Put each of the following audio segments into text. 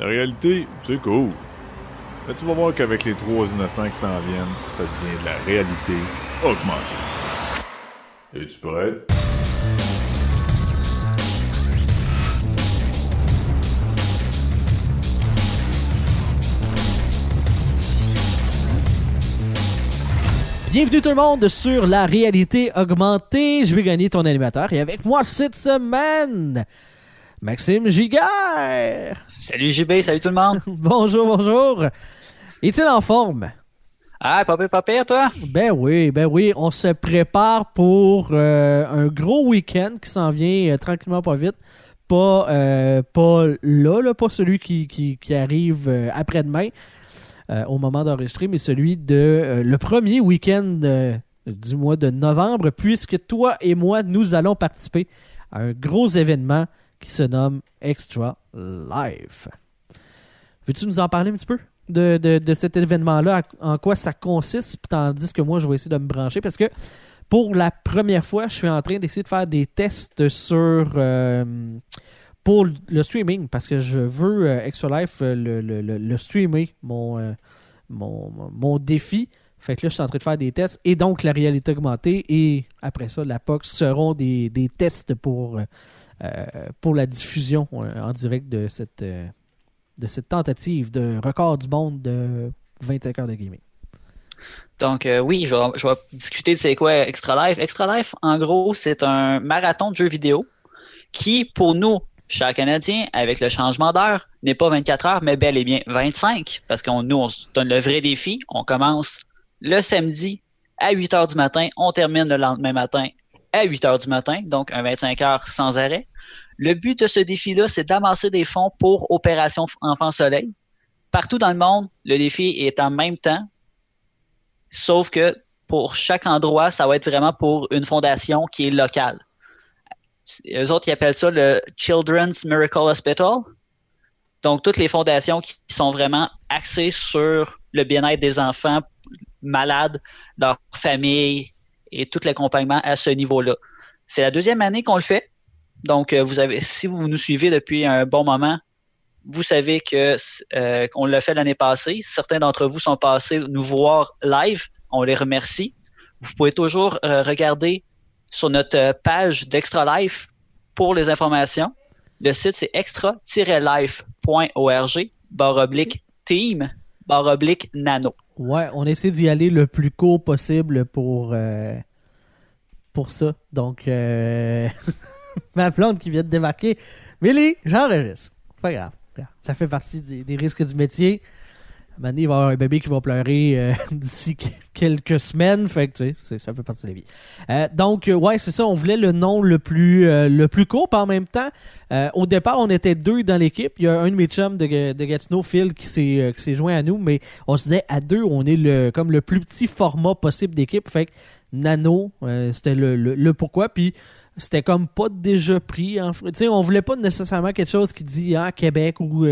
La réalité, c'est cool. Mais tu vas voir qu'avec les trois innocents qui s'en viennent, ça devient de la réalité augmentée. Es-tu prêt? Bienvenue tout le monde sur la réalité augmentée. Je vais gagner ton animateur et avec moi cette semaine, Maxime Giguère. Salut JB, salut tout le monde. bonjour, bonjour. Est-il en forme? Ah, pas pire, pas pire, toi? Ben oui, ben oui. On se prépare pour euh, un gros week-end qui s'en vient euh, tranquillement pas vite. Pas, euh, pas là, là, pas celui qui, qui, qui arrive après-demain. Au moment d'enregistrer, mais celui de le premier week-end du mois de novembre, puisque toi et moi, nous allons participer à un gros événement qui se nomme Extra Life. Veux-tu nous en parler un petit peu de, cet événement-là, en quoi ça consiste, tandis que moi, je vais essayer de me brancher, parce que pour la première fois, je suis en train d'essayer de faire des tests sur pour le streaming, parce que je veux euh, Extra Life euh, le, le, le, streamer, euh, mon, mon, défi. Fait que là, je suis en train de faire des tests et donc la réalité augmentée et après ça, la POX seront des, des tests pour, pour la diffusion en direct de cette, de cette tentative de record du monde de 25 heures de gaming. Donc oui, je vais, discuter de c'est quoi Extra Life. Extra Life, en gros, c'est un marathon de jeux vidéo qui, pour nous, chaque Canadien, avec le changement d'heure, n'est pas 24 heures, mais bel et bien 25, parce qu'on nous, on se donne le vrai défi. On commence le samedi à 8 heures du matin, on termine le lendemain matin à 8 heures du matin, donc un 25 heures sans arrêt. Le but de ce défi-là, c'est d'amasser des fonds pour Opération Enfant Soleil. Partout dans le monde, le défi est en même temps, sauf que pour chaque endroit, ça va être vraiment pour une fondation qui est locale. Eux autres, ils appellent ça le Children's Miracle Hospital. Donc, toutes les fondations qui sont vraiment axées sur le bien-être des enfants malades, leur famille et tout l'accompagnement à ce niveau-là. C'est la deuxième année qu'on le fait. Donc, euh, vous avez, si vous nous suivez depuis un bon moment, vous savez que euh, qu'on l'a fait l'année passée. Certains d'entre vous sont passés nous voir live. On les remercie. Vous pouvez toujours euh, regarder sur notre page d'Extra Life pour les informations. Le site, c'est extra-life.org, barre oblique team, barre oblique nano. Ouais, on essaie d'y aller le plus court possible pour, pour ça. Donc, ma plante qui vient de démarquer. Milly, j'enregistre. Pas grave. Ça fait partie des risques du métier il va y avoir un bébé qui va pleurer euh, d'ici quelques semaines. Fait que, tu sais, ça fait partie de la vie. Euh, donc, euh, ouais, c'est ça. On voulait le nom le plus, le plus court. en même temps, au départ, on était deux dans l'équipe. Il y a un de mes chums de, de Gatineau, Phil, qui s'est, joint à nous. Mais on se disait, à deux, on est le, comme le plus petit format possible d'équipe. Fait que Nano, c'était le, le, pourquoi. Puis, c'était comme pas déjà pris. Tu sais, on voulait pas nécessairement quelque chose qui dit ah, Québec ou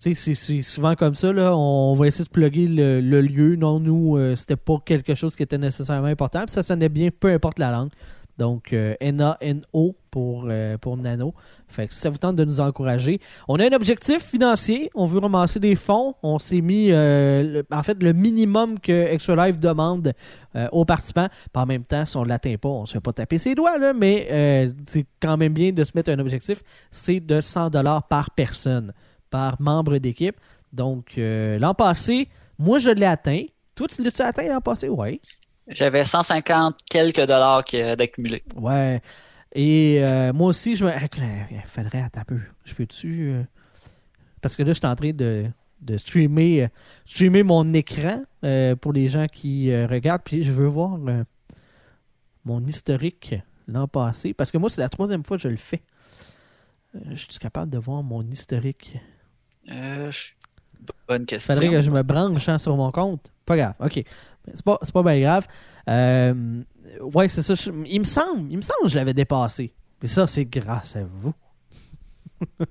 c'est souvent comme ça, là, on va essayer de plugger le, lieu. Non, nous, euh, c'était pas quelque chose qui était nécessairement important. Ça sonnait bien, peu importe la langue. Donc, euh, N-A-N-O pour, euh, pour Nano. Fait que ça vous tente de nous encourager. On a un objectif financier. On veut ramasser des fonds. On s'est mis, en fait, le minimum que Extra Life demande aux participants. Par en même temps, si on ne l'atteint pas, on ne se fait pas taper ses doigts, là, mais c'est quand même bien de se mettre un objectif. C'est de 100 par personne par membre d'équipe. Donc, euh, l'an passé, moi, je l'ai atteint. Toi, tu l'as atteint l'an passé? Oui. J'avais 150 quelques dollars d'accumuler. Ouais. Et euh, moi aussi, je me. Il faudrait attendre un peu. Je peux-tu. Euh, parce que là, je suis en train de, de streamer, streamer mon écran pour les gens qui regardent. Puis je veux voir mon historique l'an passé. Parce que moi, c'est la troisième fois que je le fais. je suis capable de voir mon historique? Euh, bonne question. Faudrait que je me branche hein, sur mon compte. Pas grave. OK. C'est pas, pas bien grave. Euh, ouais, c'est ça. il me semble, il me semble que je l'avais dépassé. Mais ça, c'est grâce à vous.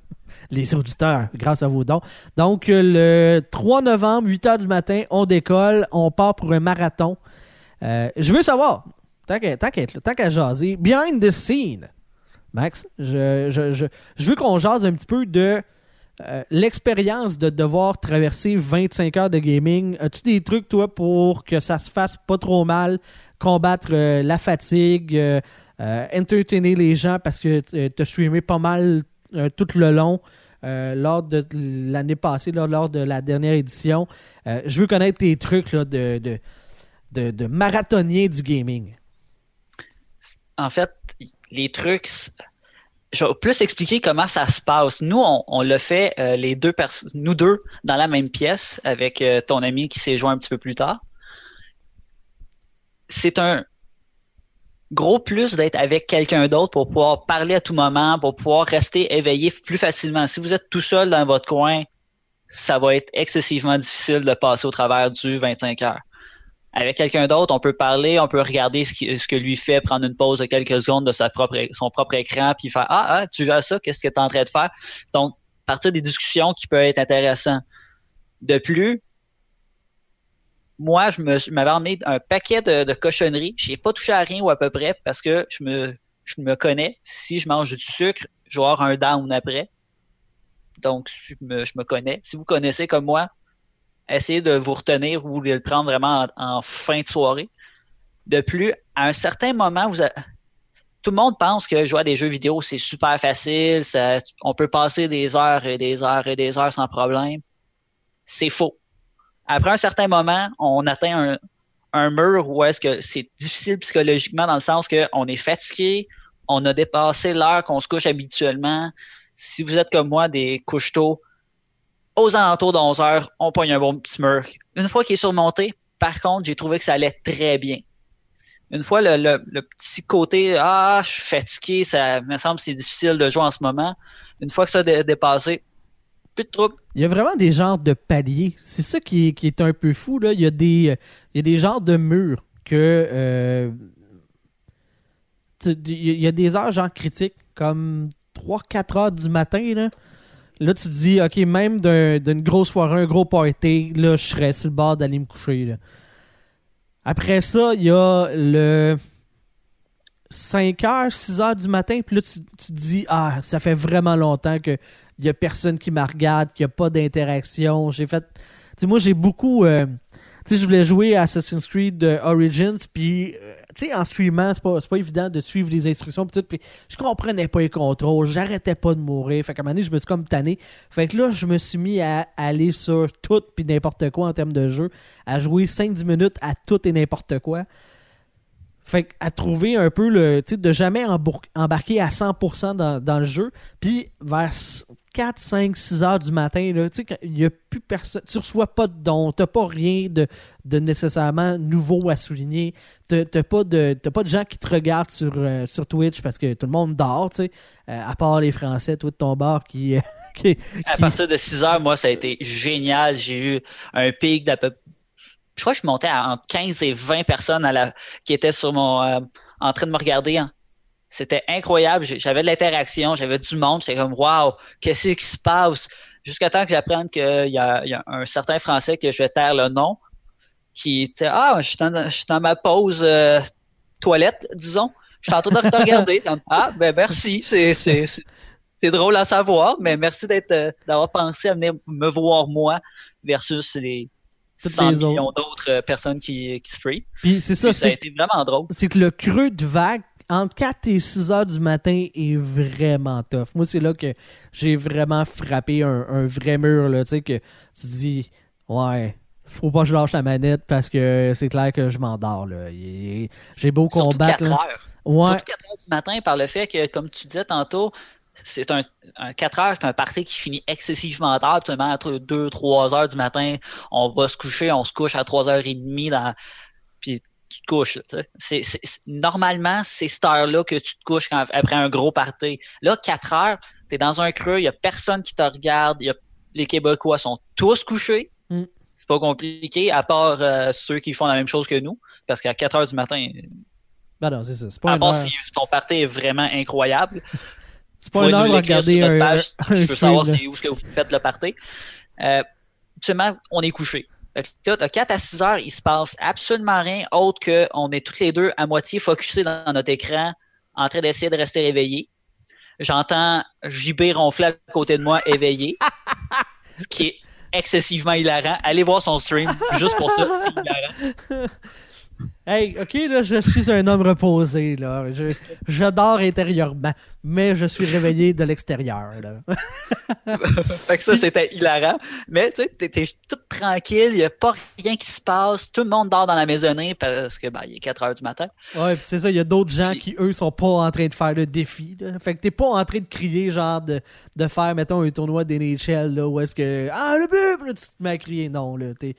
Les auditeurs, grâce à vos dons. Donc, euh, le 3 novembre, 8 h du matin, on décolle. On part pour un marathon. je veux savoir, tant qu'à jaser, behind the scene, Max, je, je, je veux qu'on jase un petit peu de euh, l'expérience de devoir traverser 25 heures de gaming, as-tu des trucs, toi, pour que ça se fasse pas trop mal, combattre euh, la fatigue, euh, euh, entertainer les gens parce que tu as streamé pas mal tout le long lors de l'année passée, là, lors de la dernière édition. Je veux connaître tes trucs là, de, de, de, de marathonien du gaming. En fait, les trucs, je vais plus expliquer comment ça se passe. Nous, on, on l'a fait, euh, les deux nous deux, dans la même pièce, avec euh, ton ami qui s'est joint un petit peu plus tard. C'est un gros plus d'être avec quelqu'un d'autre pour pouvoir parler à tout moment, pour pouvoir rester éveillé plus facilement. Si vous êtes tout seul dans votre coin, ça va être excessivement difficile de passer au travers du 25 heures. Avec quelqu'un d'autre, on peut parler, on peut regarder ce, que lui fait, prendre une pause de quelques secondes de son propre écran, puis faire Ah, ah, tu gères ça, qu'est-ce que tu es en train de faire? Donc, partir des discussions qui peuvent être intéressantes. De plus, moi, je m'avais emmené un paquet de, de cochonneries. Je n'ai pas touché à rien ou à peu près parce que je me, je me connais. Si je mange du sucre, je vais avoir un down après. Donc, je me, je me connais. Si vous connaissez comme moi, essayez de vous retenir ou de le prendre vraiment en, fin de soirée. De plus, à un certain moment, tout le monde pense que jouer à des jeux vidéo, c'est super facile. On peut passer des heures et des heures et des heures sans problème. C'est faux. Après un certain moment, on atteint un, un mur où est-ce que c'est difficile psychologiquement dans le sens qu'on est fatigué, on a dépassé l'heure qu'on se couche habituellement. Si vous êtes comme moi, des couches tôt, aux alentours de 11 heures, on pogne un bon petit mur. Une fois qu'il est surmonté, par contre, j'ai trouvé que ça allait très bien. Une fois le, le, petit côté Ah, je suis fatigué, ça me semble c'est difficile de jouer en ce moment. Une fois que ça a dé- dépassé, plus de trouble. Il y a vraiment des genres de paliers. C'est ça qui est, qui est un peu fou. Là. Il, y a des, il y a des genres de murs que. euh, il y a des heures genre critiques, comme 3-4 heures du matin. Là, là tu te dis, OK, même d'un- d'une grosse soirée, un gros party, là, je serais sur le bord d'aller me coucher. Après ça, il y a le 5 heures, 6 heures du matin, puis là, tu, tu te dis, ah, ça fait vraiment longtemps que il y a personne qui me regarde, qu'il n'y a pas d'interaction. J'ai fait. Tu sais, moi, j'ai beaucoup. euh, tu sais, je voulais jouer à Assassin's Creed euh, Origins, puis, euh, tu sais, en streamant, c'est pas, pas évident de suivre les instructions, puis tout. Je comprenais pas les contrôles, j'arrêtais pas de mourir. Fait qu'à un moment donné, je me suis comme tanné. Fait que là, je me suis mis à aller sur tout, puis n'importe quoi en termes de jeu, à jouer 5-10 minutes à tout et n'importe quoi. Fait que à trouver un peu le. Tu de jamais embarquer à 100% dans, dans le jeu. Puis vers 4, 5, 6 heures du matin, là, tu il n'y a plus personne. Tu reçois pas de dons, t'as pas rien de, de nécessairement nouveau à souligner. T'as t'as pas, de, t'as pas de gens qui te regardent sur, euh, sur Twitch parce que tout le monde dort, tu. Euh, à part les Français, toi de ton bar qui. euh, qui- À partir de 6 heures, moi, ça a été génial. J'ai eu un pic d'à peu Je crois que je montais à entre 15 et 20 personnes à la... qui étaient sur mon euh, en train de me regarder. hein. C'était incroyable. J'avais de l'interaction, j'avais du monde. J'étais comme Waouh, qu'est-ce qui se passe? Jusqu'à temps que j'apprenne qu'il y, y a un certain Français que je vais taire le nom. Qui tu sais, Ah, je suis dans, je suis dans ma pause euh, toilette, disons. Je suis en train de te regarder. Ah, ben merci. C'est, drôle à savoir, mais merci d'être euh, d'avoir pensé à venir me voir moi versus les Toutes 100 les millions autres. d'autres euh, personnes qui, qui se free. Puis c'est ça, ça a c'est été vraiment drôle. c'est que le creux de vague entre 4 et 6 heures du matin est vraiment tough. Moi, c'est là que j'ai vraiment frappé un, un vrai mur, là, tu sais, que tu te dis, ouais, faut pas que je lâche la manette parce que c'est clair que je m'endors, là. J'ai beau Surtout combattre, 4 là. heures. Ouais, Surtout 4 heures du matin par le fait que, comme tu disais tantôt, c'est un, un 4 heures, c'est un party qui finit excessivement tard, absolument entre 2-3 heures du matin. On va se coucher, on se couche à 3h30 dans, puis tu te couches. tu. C'est, c'est- normalement, c'est cette heure-là que tu te couches quand- après un gros party. Là, 4 heures, t'es dans un creux, il y a personne qui te regarde, il y a, les Québécois sont tous couchés. Mm. C'est pas compliqué, à part euh, ceux qui font la même chose que nous, parce qu'à 4 heures du matin, ben non, c'est ça. C'est pas à part heure, si ton party est vraiment incroyable. c'est pas une heure nous regarder un, notre page. un Je veux savoir c'est où est-ce que vous faites le party. Euh, absolument, on est couché. De 4 à 6 heures, il se passe absolument rien autre qu'on est toutes les deux à moitié focusés dans notre écran, en train d'essayer de rester réveillés. J'entends JB ronfler à côté de moi, éveillé. ce qui est excessivement hilarant. Allez voir son stream, juste pour ça, c'est hilarant. Hey, ok, là, je suis un homme reposé, là. Je, je dors intérieurement, mais je suis réveillé de l'extérieur, là. fait que ça, c'était hilarant. Mais, tu sais, t'es, t'es tout tranquille, il a pas rien qui se passe, tout le monde dort dans la maisonnée parce que, ben, il est 4 heures du matin. Ouais, c'est ça, il y a d'autres gens qui, eux, sont pas en train de faire le défi, là. Fait que t'es pas en train de crier, genre, de, de faire, mettons, un tournoi d'NHL, là, où est-ce que, ah, le but, là, tu te mets à crier. Non, là, t'es.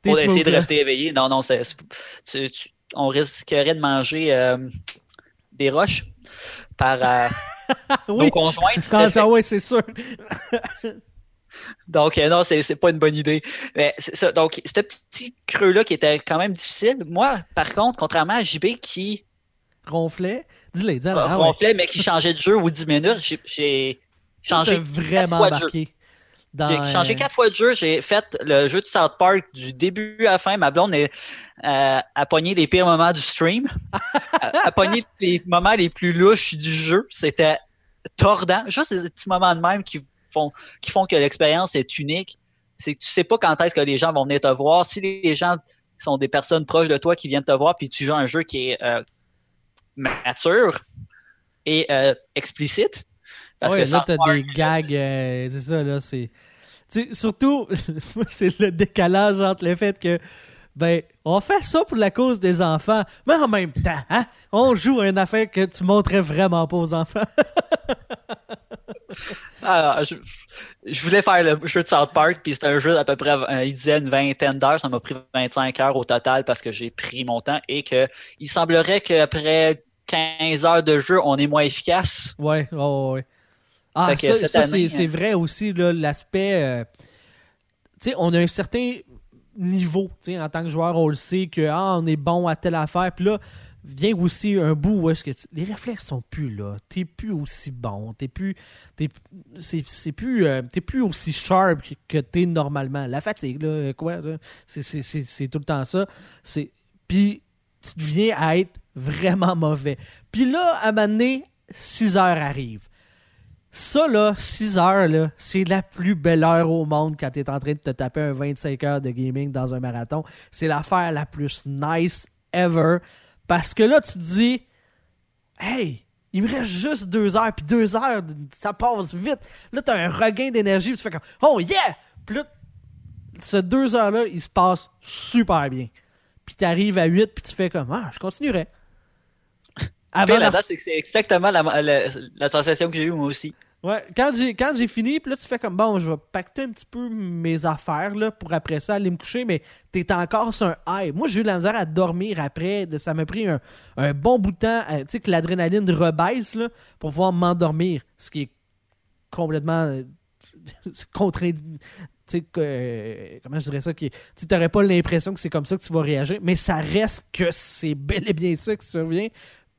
t'es Pour essayer smooth, de là. rester éveillé. Non, non, c'est, c'est- tu- tu- on risquerait de manger euh, des roches par euh, Oui, nos conjointes. ouais, c'est sûr. Donc, euh, non, c'est pas une bonne idée. Mais ça. Donc, ce petit creux-là qui était quand même difficile. Moi, par contre, contrairement à JB qui Ronflet. Dis-le, dis-le. euh, ah ouais. ronflait, mais qui changeait de jeu aux 10 minutes, j'ai- changé vraiment marqué. Dans, J'ai changé euh, quatre fois de jeu. J'ai fait le jeu de South Park du début à la fin. Ma blonde est, euh, a pogné les pires moments du stream. a, a pogné les moments les plus louches du jeu. C'était tordant. Juste des petits moments de même qui font, qui font que l'expérience est unique. C'est que tu sais pas quand est-ce que les gens vont venir te voir. Si les gens sont des personnes proches de toi qui viennent te voir, puis tu joues un jeu qui est euh, mature et euh, explicite. Parce ouais, que là, t'as des gags, euh, c'est ça, là, c'est... Surtout, c'est le décalage entre le fait que, ben, on fait ça pour la cause des enfants, mais en même temps, hein, on joue à une affaire que tu montrais vraiment pas aux enfants. Ah, je, je voulais faire le jeu de South Park, puis c'était un jeu d'à peu près, euh, il disait une vingtaine d'heures, ça m'a pris 25 heures au total parce que j'ai pris mon temps et que il semblerait qu'après 15 heures de jeu, on est moins efficace. Ouais, ouais, ouais, ouais. Ah, ça, c'est, c'est vrai aussi, l'aspect... euh, tu sais, on a un certain niveau, tu sais, en tant que joueur, on le sait que, ah, on est bon à telle affaire, puis là, vient aussi un bout où est-ce que tu- les réflexes sont plus là, t'es plus aussi bon, t'es plus, t'es, c'est, plus, euh, t'es plus aussi sharp que, t'es normalement. La fatigue, là, quoi, c'est, c'est, c'est, c'est tout le temps ça. C'est, puis tu deviens à être vraiment mauvais. Puis là, à un moment donné, 6 heures arrivent. Ça, là, 6 heures, là, c'est la plus belle heure au monde quand tu es en train de te taper un 25 heures de gaming dans un marathon. C'est l'affaire la plus nice ever. Parce que là, tu te dis, hey, il me reste juste 2 heures, puis 2 heures, ça passe vite. Là, tu as un regain d'énergie, puis tu fais comme, oh yeah! Puis là, ce 2 heures-là, il se passe super bien. Puis tu arrives à 8, puis tu fais comme, ah, je continuerai. Avant c'est que c'est exactement la, la- la sensation que j'ai eue moi aussi. Ouais, quand j'ai quand j'ai fini, puis là tu fais comme bon, je vais pacter un petit peu mes affaires là pour après ça aller me coucher, mais t'es encore sur un high. Moi j'ai eu de la misère à dormir après, ça m'a pris un, un bon bout de temps, euh, tu sais que l'adrénaline rebaisse là pour pouvoir m'endormir, ce qui est complètement euh, contraint. Tu euh, comment je dirais ça, qui tu t'aurais pas l'impression que c'est comme ça que tu vas réagir, mais ça reste que c'est bel et bien ça qui survient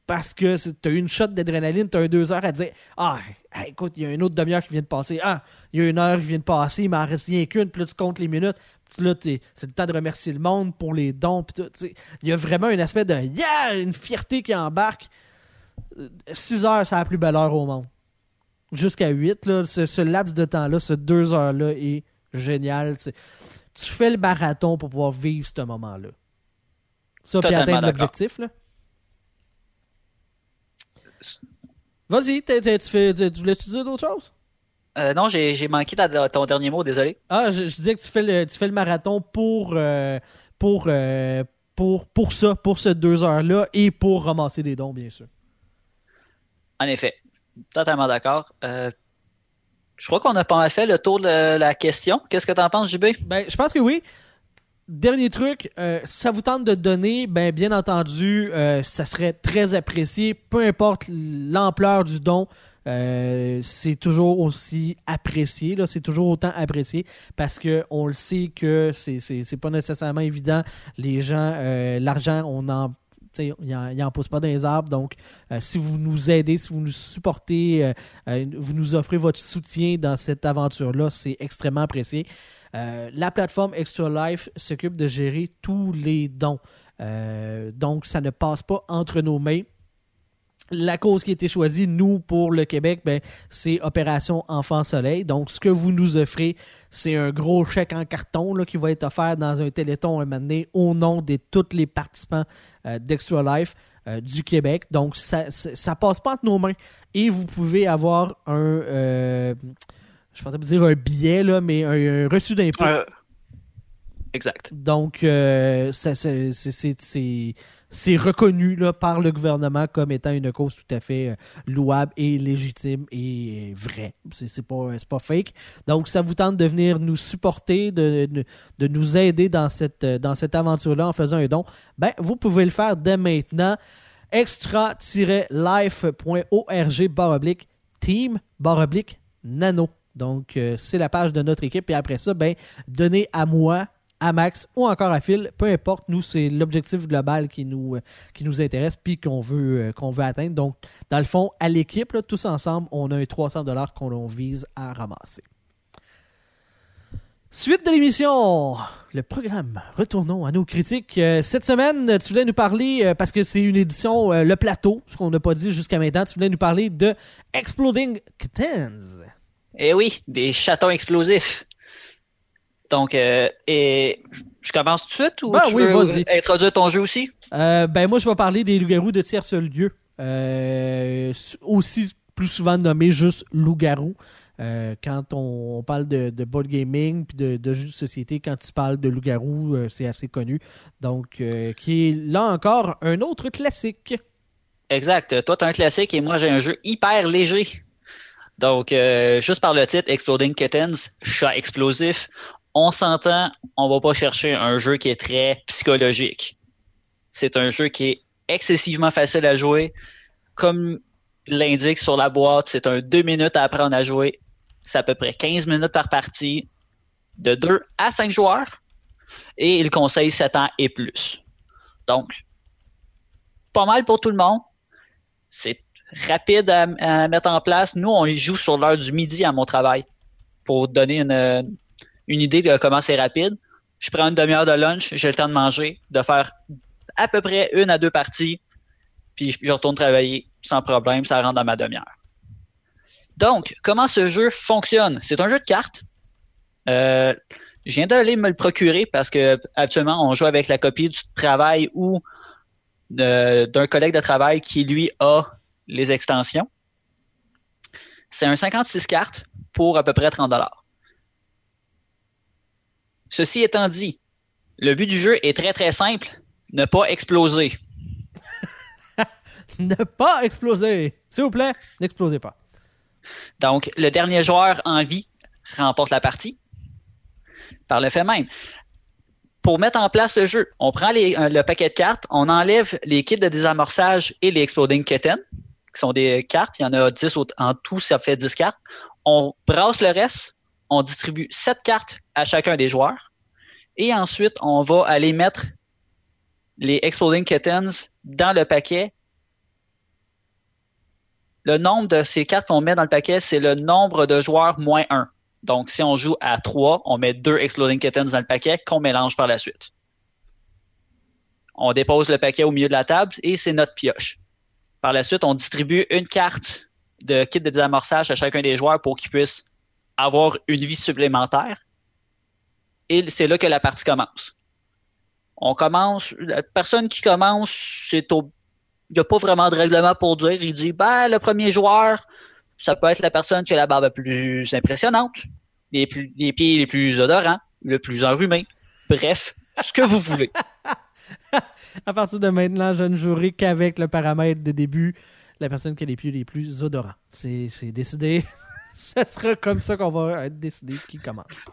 parce que t'as eu une shot d'adrénaline, t'as eu deux heures à dire Ah, écoute, il y a une autre demi-heure qui vient de passer. Ah, il y a une heure qui vient de passer, il m'en reste rien qu'une, puis là tu comptes les minutes. Puis là, c'est le temps de remercier le monde pour les dons. Puis tout, tu il y a vraiment un aspect de Yeah, une fierté qui embarque. 6 heures, c'est la plus belle heure au monde. Jusqu'à 8, là, ce, ce laps de temps-là, ce 2 heures-là est génial. tu. Tu fais le marathon pour pouvoir vivre ce moment-là. Ça, puis atteindre l'objectif, là. Vas-y, tu, fais, tu, tu voulais-tu dire d'autres choses? Euh, non, j'ai manqué ta- ton dernier mot, désolé. Ah, je, je disais que tu fais le, tu fais le marathon pour, euh, pour, euh, pour, pour ça, pour ce deux heures-là et pour ramasser des dons, bien sûr. En effet, totalement d'accord. Je crois qu'on a pas mal fait le tour de la question. Qu'est-ce que t'en penses, JB? Ben, je pense que oui. Dernier truc, euh, si ça vous tente de donner, ben bien entendu, euh, ça serait très apprécié. Peu importe l'ampleur du don, euh, c'est toujours aussi apprécié. là. C'est toujours autant apprécié parce que on le sait que c'est c'est c'est pas nécessairement évident. Les gens, euh, l'argent, on en il n'en pousse pas dans les arbres. Donc, euh, si vous nous aidez, si vous nous supportez, euh, euh, vous nous offrez votre soutien dans cette aventure-là, c'est extrêmement apprécié. Euh, la plateforme Extra Life s'occupe de gérer tous les dons. Euh, donc, ça ne passe pas entre nos mains. la cause qui a été choisie, nous, pour le Québec, ben, c'est Opération Enfant Soleil. Donc, ce que vous nous offrez, c'est un gros chèque en carton qui va être offert dans un téléthon un moment au nom de tous les participants euh, d'Extra Life du Québec. Donc, ça, ça passe pas entre nos mains. Et vous pouvez avoir un, je pensais dire un billet, là, mais un, un reçu d'impôt. Euh, exact. Donc, euh, c'est- reconnu là, par le gouvernement comme étant une cause tout à fait euh, louable et légitime et vraie. C'est pas, pas fake. Donc, ça vous tente de venir nous supporter, de, de, de nous aider dans cette, euh, dans cette aventure-là en faisant un don, ben, vous pouvez le faire dès maintenant. extra-life.org baroblique team baroblique nano. Donc, euh, c'est la page de notre équipe. Et après ça, ben, donnez à moi, à Max ou encore à Phil, peu importe. Nous, c'est l'objectif global qui nous, euh, intéresse puis qu'on veut, euh, qu'on veut atteindre. Donc, dans le fond, à l'équipe, tous ensemble, on a un 300 qu'on vise à ramasser. Suite de l'émission, le programme. Retournons à nos critiques. Cette semaine, tu voulais nous parler, parce que c'est une édition, le plateau, ce qu'on n'a pas dit jusqu'à maintenant, tu voulais nous parler de Exploding Kittens. Eh oui, des chatons explosifs. Donc, euh, et je commence tout de suite ou Ben tu oui, veux vas-y. introduire ton jeu aussi? Euh, ben moi, je vais parler des loups-garous de tierce lieu. Euh, aussi plus souvent nommés juste loups-garous. Quand on, on parle de, de board gaming puis de, de jeux de société, quand tu parles de loups-garous, c'est assez connu. Donc, qui est là encore un autre classique. Exact. Toi, tu as un classique et moi, j'ai un jeu hyper léger. Donc, euh, juste par le titre, Exploding Kittens, chat explosif, on s'entend, on va pas chercher un jeu qui est très psychologique. C'est un jeu qui est excessivement facile à jouer. Comme l'indique sur la boîte, c'est un 2 minutes à apprendre à jouer. C'est à peu près 15 minutes par partie, de 2 à 5 joueurs. Et il conseille 7 ans et plus. Donc, pas mal pour tout le monde. C'est rapide à, mettre en place. Nous, on y joue sur l'heure du midi à mon travail pour donner une, une idée de comment c'est rapide. Je prends une demi-heure de lunch, j'ai le temps de manger, de faire à peu près une à deux parties, puis je, retourne travailler sans problème, ça rentre dans ma demi-heure. Donc, comment ce jeu fonctionne? C'est un jeu de cartes. Euh, je viens d'aller me le procurer parce que actuellement, on joue avec la copie du travail ou de- d'un collègue de travail qui, lui, a les extensions. C'est un 56 cartes pour à peu près 30 Ceci étant dit, le but du jeu est très très simple, ne pas exploser. Ne pas exploser. S'il vous plaît, n'explosez pas. Donc, le dernier joueur en vie remporte la partie. Par le fait même. Pour mettre en place le jeu, on prend les- euh, le paquet de cartes, on enlève les kits de désamorçage et les Exploding Kitten, qui sont des cartes. Il y en a 10 au- en tout, ça fait 10 cartes. On brasse le reste, on distribue 7 cartes à chacun des joueurs. Et ensuite, on va aller mettre les Exploding Kittens dans le paquet le nombre de ces cartes qu'on met dans le paquet, c'est le nombre de joueurs moins 1. Donc, si on joue à 3, on met deux Exploding Kittens dans le paquet qu'on mélange par la suite. On dépose le paquet au milieu de la table et c'est notre pioche. Par la suite, on distribue une carte de kit de désamorçage à chacun des joueurs pour qu'ils puissent avoir une vie supplémentaire. Et c'est là que la partie commence. On commence, la personne qui commence, c'est au il n'y a pas vraiment de règlement pour dire. Il dit, ben, le premier joueur, ça peut être la personne qui a la barbe la plus impressionnante, les, les pieds les plus odorants, le plus enrhumé. Bref, ce que vous voulez. À partir de maintenant, je ne jouerai qu'avec le paramètre de début, la personne qui a les pieds les plus odorants. C'est c'est décidé. Ce sera comme ça qu'on va être décidé qui commence.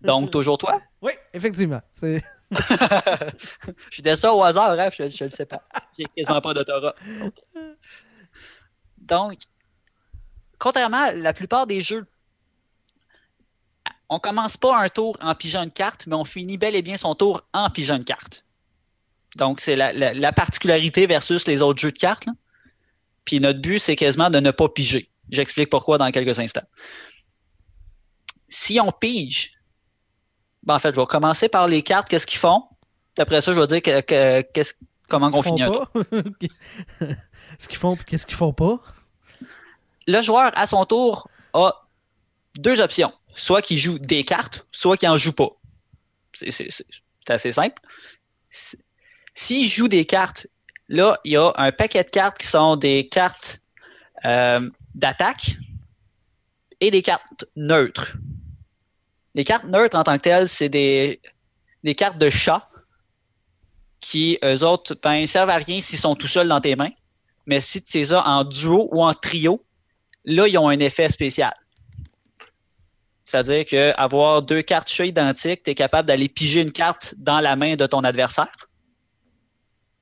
Donc, toujours toi? Oui, effectivement. Je dis ça au hasard, bref, je ne le sais pas. J'ai quasiment pas d'autorat. Donc, Donc, contrairement à la plupart des jeux, on commence pas un tour en pigeant une carte, mais on finit bel et bien son tour en pigeant une carte. Donc, c'est la, la- la particularité versus les autres jeux de cartes. là. Puis notre but, c'est quasiment de ne pas piger. J'explique pourquoi dans quelques instants. Si on pige, ben, en fait, je vais commencer par les cartes, qu'est-ce qu'ils font? Puis après ça, je vais dire que- comment on finit? Ce qu'ils font, puis qu'est-ce qu'ils font pas? Le joueur, à son tour, a deux options. Soit qu'il joue des cartes, soit qu'il en joue pas. C'est assez simple. S'il joue des cartes, là, il y a un paquet de cartes qui sont des cartes euh, d'attaque et des cartes neutres. Les cartes neutres en tant que telles, c'est des, des cartes de chat qui, eux autres, ben, servent à rien s'ils sont tout seuls dans tes mains. Mais si tu les as en duo ou en trio, là, ils ont un effet spécial. C'est-à-dire qu'avoir deux cartes chats identiques, tu es capable d'aller piger une carte dans la main de ton adversaire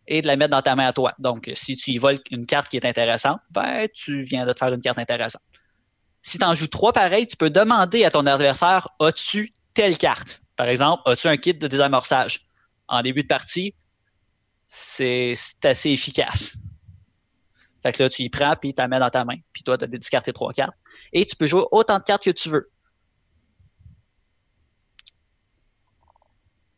et de la mettre dans ta main à toi. Donc, si tu y voles une carte qui est intéressante, ben, tu viens de te faire une carte intéressante. Si tu en joues trois pareils, tu peux demander à ton adversaire as-tu telle carte? Par exemple, as-tu un kit de désamorçage? En début de partie, c'est assez efficace. Fait que là, tu y prends, puis tu la mets dans ta main. Puis toi, tu as discarté trois cartes. Et tu peux jouer autant de cartes que tu veux.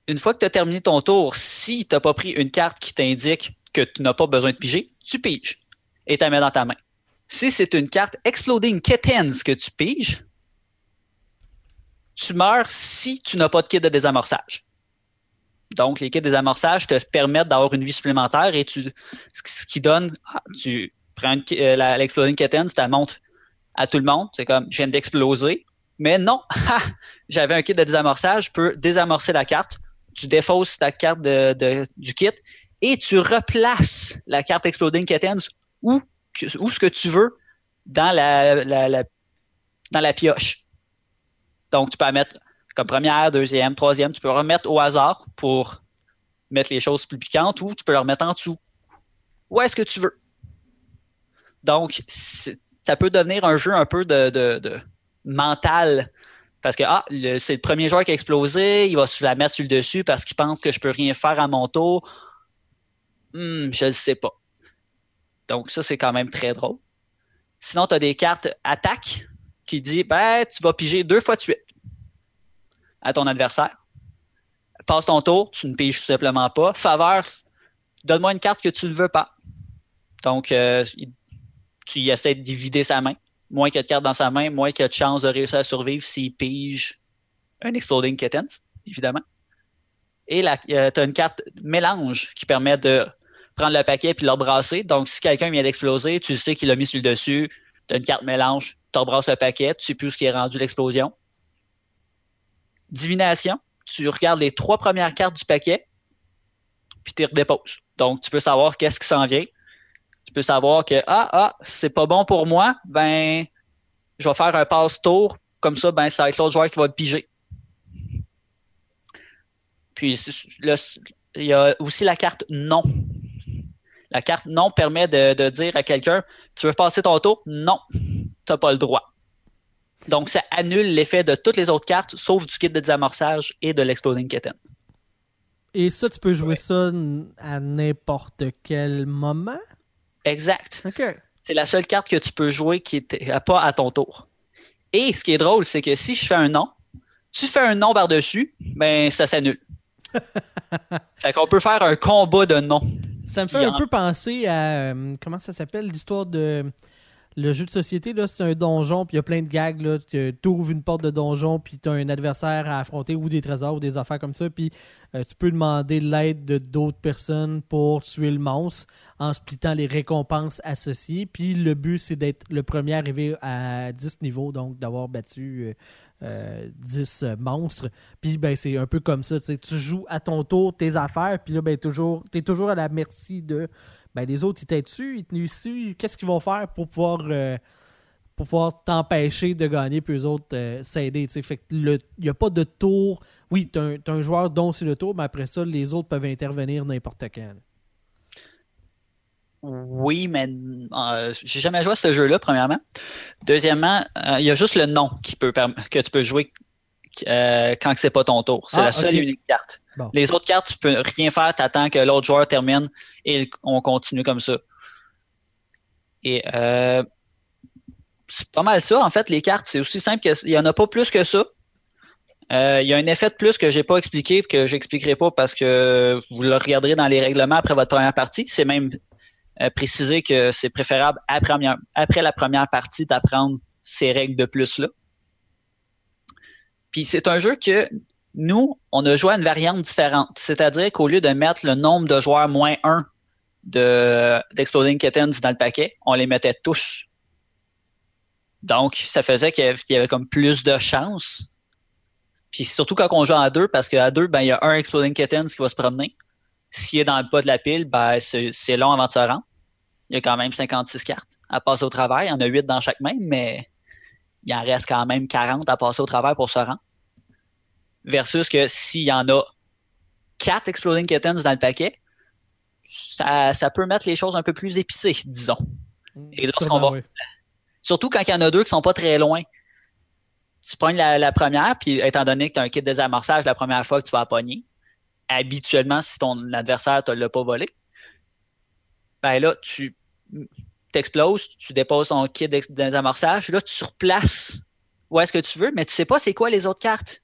Une fois que tu as terminé ton tour, si tu n'as pas pris une carte qui t'indique que tu n'as pas besoin de piger, tu piges et tu la mets dans ta main. Si c'est une carte Exploding Kittens que tu piges, tu meurs si tu n'as pas de kit de désamorçage. Donc, les kits de désamorçage te permettent d'avoir une vie supplémentaire et tu, ce qui donne, ah, tu prends euh, l'Exploding Kittens, tu la montres à tout le monde. C'est comme, je viens d'exploser. Mais non, j'avais un kit de désamorçage, je peux désamorcer la carte. Tu défausses ta carte de, du kit et tu replaces la carte Exploding Kittens où, où ce que tu veux dans la, la- la- dans la pioche. Donc, tu peux la mettre comme première, deuxième, troisième. Tu peux remettre au hasard pour mettre les choses plus piquantes ou tu peux le remettre en dessous. Où est-ce que tu veux? Donc, ça peut devenir un jeu un peu de, de- de mental. Parce que ah, c'est le premier joueur qui a explosé, il va se la mettre sur le dessus parce qu'il pense que je peux rien faire à mon tour. Hmm, je ne sais pas. Donc, ça, c'est quand même très drôle. Sinon, tu as des cartes attaque qui dit ben, tu vas piger deux fois de suite à ton adversaire. Passe ton tour, tu ne piges tout simplement pas. Faveur, donne-moi une carte que tu ne veux pas. Donc, euh, tu essaies de vider sa main. Moins qu'il a de cartes dans sa main, moins qu'il a de chances de réussir à survivre s'il pige un Exploding Kittens, évidemment. Et tu as une carte mélange qui permet de prendre le paquet puis le rebrasser. Donc, si quelqu'un vient d'exploser, tu sais qu'il l'a mis sur le dessus, tu as une carte mélange, tu rebrasses le paquet, tu sais plus ce qui est rendu l'explosion. Divination, tu regardes les trois premières cartes du paquet, puis tu redéposes. Donc, tu peux savoir qu'est-ce qui s'en vient. Tu peux savoir que, ah, ah, c'est pas bon pour moi, ben, je vais faire un passe-tour. Comme ça, ben, ça va être l'autre joueur qui va le piger. Puis, il y a aussi la carte non. La carte non permet de, de dire à quelqu'un, tu veux passer ton tour? Non, t'as pas le droit. Donc, ça annule l'effet de toutes les autres cartes, sauf du kit de désamorçage et de l'exploding kitten. Et ça, tu peux jouer ça à n'importe quel moment? Exact. C'est la seule carte que tu peux jouer qui n'est pas à ton tour. Et ce qui est drôle, c'est que si je fais un nom, tu fais un nom par-dessus, ben ça s'annule. fait qu'on peut faire un combat de noms. Ça me fait un en- peu penser à. euh, comment ça s'appelle L'histoire de. Le jeu de société, là, c'est un donjon, puis il y a plein de gags. Tu ouvres une porte de donjon, puis tu as un adversaire à affronter, ou des trésors, ou des affaires comme ça, puis euh, tu peux demander l'aide de d'autres personnes pour tuer le monstre en splittant les récompenses associées. Puis le but, c'est d'être le premier arrivé à 10 niveaux, donc d'avoir battu euh, euh, 10 monstres. Puis ben, c'est un peu comme ça. Tu joues à ton tour tes affaires, puis là, ben, toujours, tu es toujours à la merci de. Ben, les autres, ils t'aident dessus, ils te nuisent dessus. Qu'est-ce qu'ils vont faire pour pouvoir. euh, pour pouvoir t'empêcher de gagner, puis eux autres euh, s'aider. tu. Fait il n'y a pas de tour. Oui, tu as, un joueur dont c'est le tour, mais après ça, les autres peuvent intervenir n'importe quand. là. Oui, mais euh, j'ai jamais joué à ce jeu-là, premièrement. Deuxièmement, euh, il y a juste le nom qui peut que tu peux jouer euh, quand c'est pas ton tour. C'est Ah, la seule et unique carte. Bon. Les autres cartes, tu peux rien faire, t'attends que l'autre joueur termine et on continue comme ça. Et euh, c'est pas mal ça, en fait, les cartes. C'est aussi simple que il y en a pas plus que ça. Euh, il y a un effet de plus que j'ai pas expliqué, que j'expliquerai pas parce que vous le regarderez dans les règlements après votre première partie. C'est même euh, précisé que c'est préférable après, après la première partie d'apprendre ces règles de plus-là. Puis c'est un jeu que nous, on a joué à une variante différente. C'est-à-dire qu'au lieu de mettre le nombre de joueurs moins 1 d'Exploding Kittens dans le paquet, on les mettait tous. Donc, ça faisait qu'il y, avait comme plus de chances. Puis surtout quand on joue à deux, parce qu'à deux, ben, il y a un Exploding Kittens qui va se promener. S'il est dans le bas de la pile, ben, c'est long avant de se rendre. Il y a quand même 56 cartes à passer au travail. Il y en a 8 dans chaque main, mais il en reste quand même 40 à passer au travail pour se rendre. Versus que s'il y en a 4 Exploding Kittens dans le paquet, ça, ça, peut mettre les choses un peu plus épicées, disons. Et lorsqu'on va. Surtout quand il y en a deux qui sont pas très loin. Tu prends la, première, puis étant donné que tu as un kit de désamorçage la première fois que tu vas pogner, habituellement, si ton adversaire ne l'a pas volé, ben là, tu t'exploses, tu déposes ton kit de désamorçage, là, tu surplaces où est-ce que tu veux, mais tu sais pas c'est quoi les autres cartes.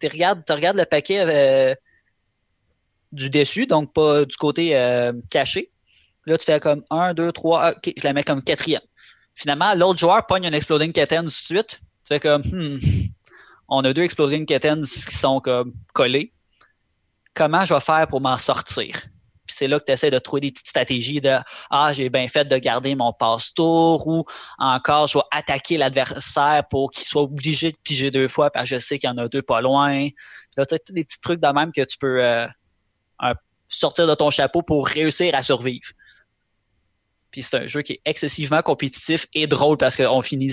Tu regardes, tu regardes le paquet euh, du dessus, donc pas du côté euh, caché. Là, tu fais comme 1, 2, 3, ok, je la mets comme quatrième. Finalement, l'autre joueur pogne un Exploding Kittens tout de suite. Tu fais comme, hmm, on a deux Exploding Kittens qui sont comme collés. Comment je vais faire pour m'en sortir? Puis c'est là que tu essaies de trouver des petites stratégies de Ah, j'ai bien fait de garder mon passe-tour ou encore je vais attaquer l'adversaire pour qu'il soit obligé de piger deux fois parce que je sais qu'il y en a deux pas loin. Là, tu as des petits trucs de même que tu peux euh, sortir de ton chapeau pour réussir à survivre. Puis c'est un jeu qui est excessivement compétitif et drôle parce qu'on finit,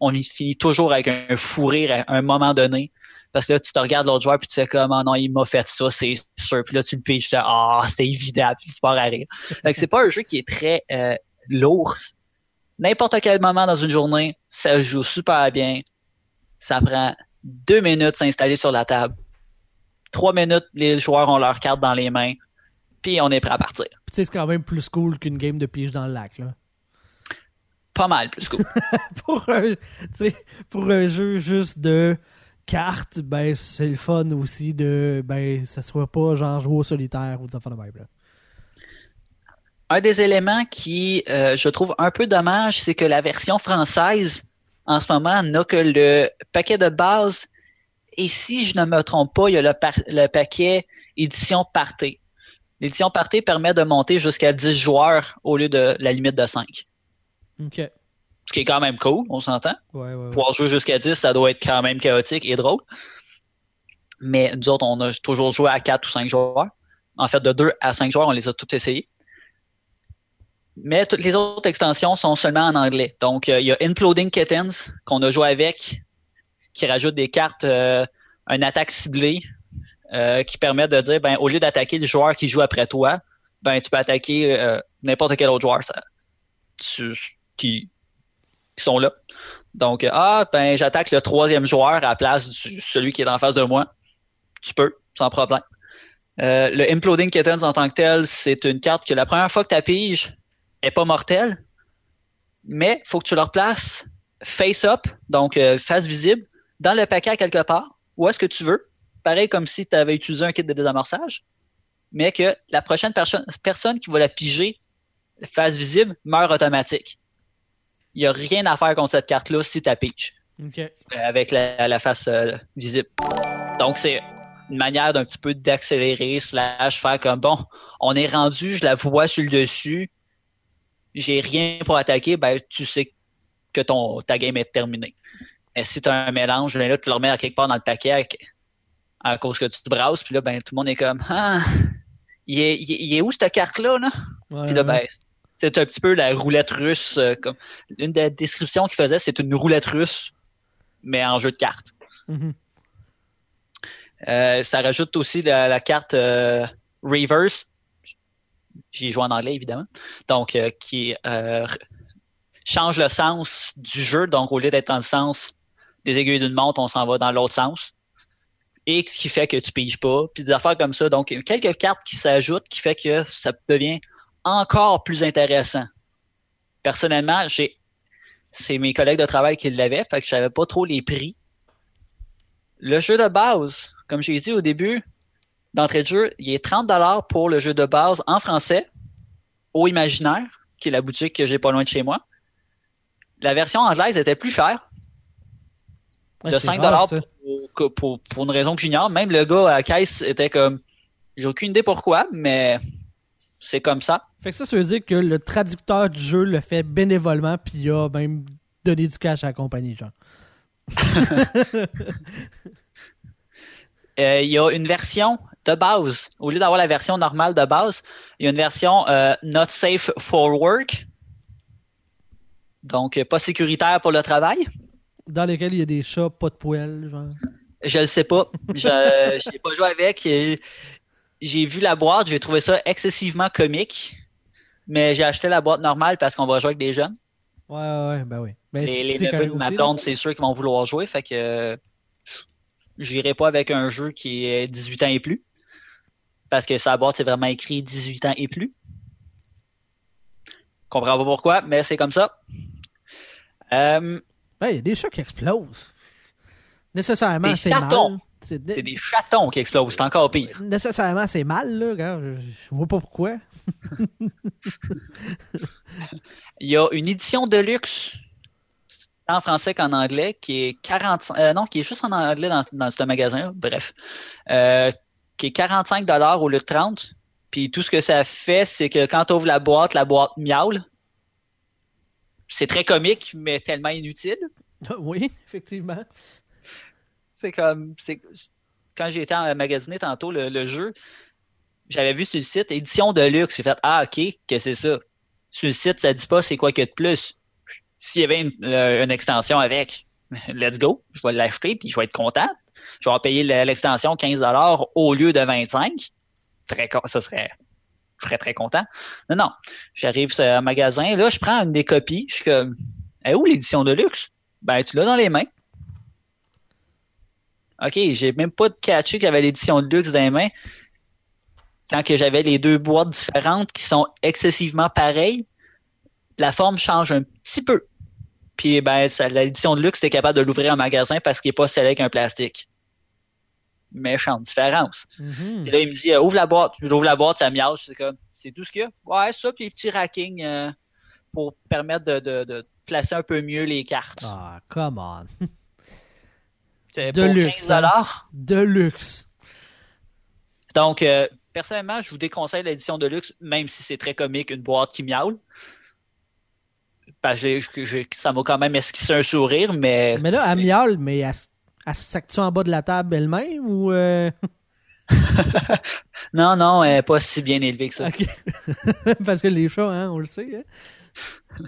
on finit toujours avec un fou rire à un moment donné. Parce que là, tu te regardes l'autre joueur puis tu sais comme, oh non, il m'a fait ça, c'est sûr. Puis là, tu le piges, ah, c'était évident, puis tu pars à rire. Fait que c'est pas un jeu qui est très euh, lourd. N'importe quel moment dans une journée, ça joue super bien. Ça prend deux minutes s'installer sur la table. Trois minutes, les joueurs ont leur carte dans les mains puis on est prêt à partir. c'est quand même plus cool qu'une game de pige dans le lac, là. Pas mal plus cool. pour, un, pour un jeu juste de cartes, ben c'est le fun aussi de ben ça soit pas genre jouer au solitaire ou des enfants de même. Un des éléments qui euh, je trouve un peu dommage, c'est que la version française en ce moment n'a que le paquet de base et si je ne me trompe pas, il y a le, le paquet édition party. L'édition party permet de monter jusqu'à 10 joueurs au lieu de la limite de 5. OK. Ce qui est quand même cool, on s'entend. Ouais, ouais, Pouvoir jouer jusqu'à 10, ça doit être quand même chaotique et drôle. Mais nous autres, on a toujours joué à 4 ou 5 joueurs. En fait, de 2 à 5 joueurs, on les a tous essayés. Mais toutes les autres extensions sont seulement en anglais. Donc, euh, il y a Imploding Kittens qu'on a joué avec, qui rajoute des cartes, euh, une attaque ciblée, euh, qui permet de dire, ben, au lieu d'attaquer le joueur qui joue après toi, ben, tu peux attaquer euh, n'importe quel autre joueur qui, sont là. Donc, ah, ben, j'attaque le troisième joueur à la place de celui qui est en face de moi. Tu peux, sans problème. Euh, le Imploding Kittens en tant que tel, c'est une carte que la première fois que tu pige est pas mortelle, mais faut que tu le replaces face up, donc face visible, dans le paquet quelque part, où est-ce que tu veux? Pareil comme si tu avais utilisé un kit de désamorçage, mais que la prochaine personne qui va la piger, face visible, meurt automatique. Il n'y a rien à faire contre cette carte-là si tu piges. Euh, avec la, face euh, visible. Donc, c'est une manière d'un petit peu d'accélérer, slash faire comme bon, on est rendu, je la vois sur le dessus, j'ai rien pour attaquer, ben tu sais que ton ta game est terminée. Mais si tu as un mélange, ben là, tu le remets à quelque part dans le paquet à cause que tu te brasses, puis là, ben, tout le monde est comme Ah, il est, il est où cette carte-là? Là? puis là, ben, c'est un petit peu la roulette russe. Euh, comme, une des descriptions qu'il faisait, c'est une roulette russe, mais en jeu de cartes. Mm-hmm. Euh, ça rajoute aussi la, carte euh, Reverse. J'y joue en anglais, évidemment. Donc, qui change le sens du jeu. Donc, au lieu d'être dans le sens des aiguilles d'une montre, on s'en va dans l'autre sens et ce qui fait que tu piges pas, puis des affaires comme ça. Donc, quelques cartes qui s'ajoutent qui fait que ça devient encore plus intéressant. Personnellement, j'ai c'est mes collègues de travail qui l'avaient, fait que je savais pas trop les prix. Le jeu de base, comme j'ai dit au début, d'entrée de jeu, il est 30$ pour le jeu de base en français, au Imaginaire, qui est la boutique que j'ai pas loin de chez moi. La version anglaise était plus chère, de c'est 5$ rare, pour, pour, pour une raison que j'ignore. Même le gars à la caisse était comme, j'ai aucune idée pourquoi, mais c'est comme ça. Fait que ça, ça veut dire que le traducteur du jeu le fait bénévolement, puis il a même donné du cash à la compagnie, genre. Euh, il y a une version de base. Au lieu d'avoir la version normale de base, il y a une version euh, not safe for work. Donc, pas sécuritaire pour le travail. Dans lequel il y a des chats pas de poêle, genre. Je le sais pas. Je n'ai pas joué avec. J'ai vu la boîte, j'ai trouvé ça excessivement comique. Mais j'ai acheté la boîte normale parce qu'on va jouer avec des jeunes. Ouais, ouais, ben oui. Ben, Les, les neveux de ma blonde, c'est sûr qu'ils vont vouloir jouer. Fait que euh, j'irai pas avec un jeu qui est 18 ans et plus. Parce que sa boîte, c'est vraiment écrit 18 ans et plus. Je comprends pas pourquoi, mais c'est comme ça. Euh, Ben, il y a des chats qui explosent. Nécessairement, c'est mal. C'est des chatons qui explosent, c'est encore pire. Nécessairement, c'est mal, là. Regarde, je, je vois pas pourquoi. Il y a une édition de luxe tant en français qu'en anglais qui est 40 euh, non qui est juste en anglais dans, dans ce magasin bref euh, qui est 45 dollars au lieu de 30 puis tout ce que ça fait c'est que quand tu ouvres la boîte la boîte miaule c'est très comique mais tellement inutile. Oui, effectivement. c'est comme c'est quand j'ai été en magasiné tantôt le, le jeu j'avais vu sur le site édition de luxe. J'ai fait ah ok que c'est ça. Sur le site ça dit pas c'est quoi que de plus. S'il y avait une, une extension avec let's go. Je vais l'acheter puis je vais être content. Je vais payer le- l'extension 15 au lieu de 25 très ça serait je serais très content non non j'arrive sur un magasin là je prends une des copies je suis comme est où l'édition de luxe? Ben tu l'as dans les mains OK, j'ai même pas catché qu'il y avait l'édition de luxe dans les mains. Quand que j'avais les deux boîtes différentes qui sont excessivement pareilles, la forme change un petit peu. Puis ben, l'édition de luxe, t'es capable de l'ouvrir en magasin parce qu'il n'est pas scellé avec un plastique. Méchante différence. Mhm. Et là, il me dit, euh, ouvre la boîte. J'ouvre la boîte, ça miaule. C'est comme, c'est tout ce qu'il y a? Ouais, ça, puis les petits rackings euh, pour permettre de, de- de placer un peu mieux les cartes. Ah, come on. De pour luxe, 15 hein. De luxe. Donc, euh, personnellement, je vous déconseille l'édition de luxe, même si c'est très comique, une boîte qui miaule. Parce que j'ai- j'ai- ça m'a quand même esquissé un sourire, mais. Mais là, elle miaule, mais elle, s- elle se sac-tu en bas de la table elle-même ou. euh, Non, non, elle n'est pas si bien élevée que ça. Parce que les chats, hein, on le sait. hein.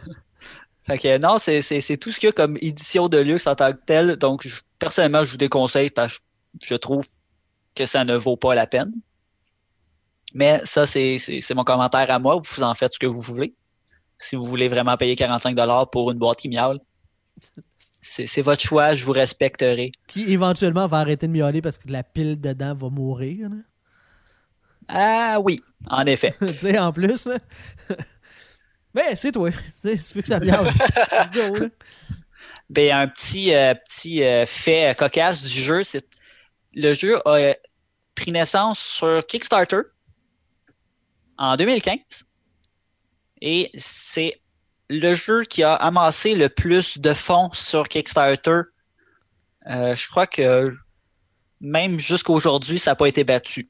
Fait que non, c'est tout ce qu'il y a comme édition de luxe en tant que tel. Donc, je- personnellement, je vous déconseille parce que je trouve que ça ne vaut pas la peine. Mais ça, c'est mon commentaire à moi. Vous en faites ce que vous voulez. Si vous voulez vraiment payer 45$ pour une boîte qui miaule, c'est votre choix, je vous respecterai. Qui éventuellement va arrêter de miauler parce que la pile dedans va mourir. là? Ah oui, en effet. tu sais, en plus. là. Mais c'est toi. Tu veux que ça miaule. Go. Ben, un petit, euh, petit euh, fait euh, cocasse du jeu, c'est le jeu a euh, pris naissance sur Kickstarter en 2015 et c'est le jeu qui a amassé le plus de fonds sur Kickstarter. Euh, je crois que même jusqu'aujourd'hui, ça n'a pas été battu.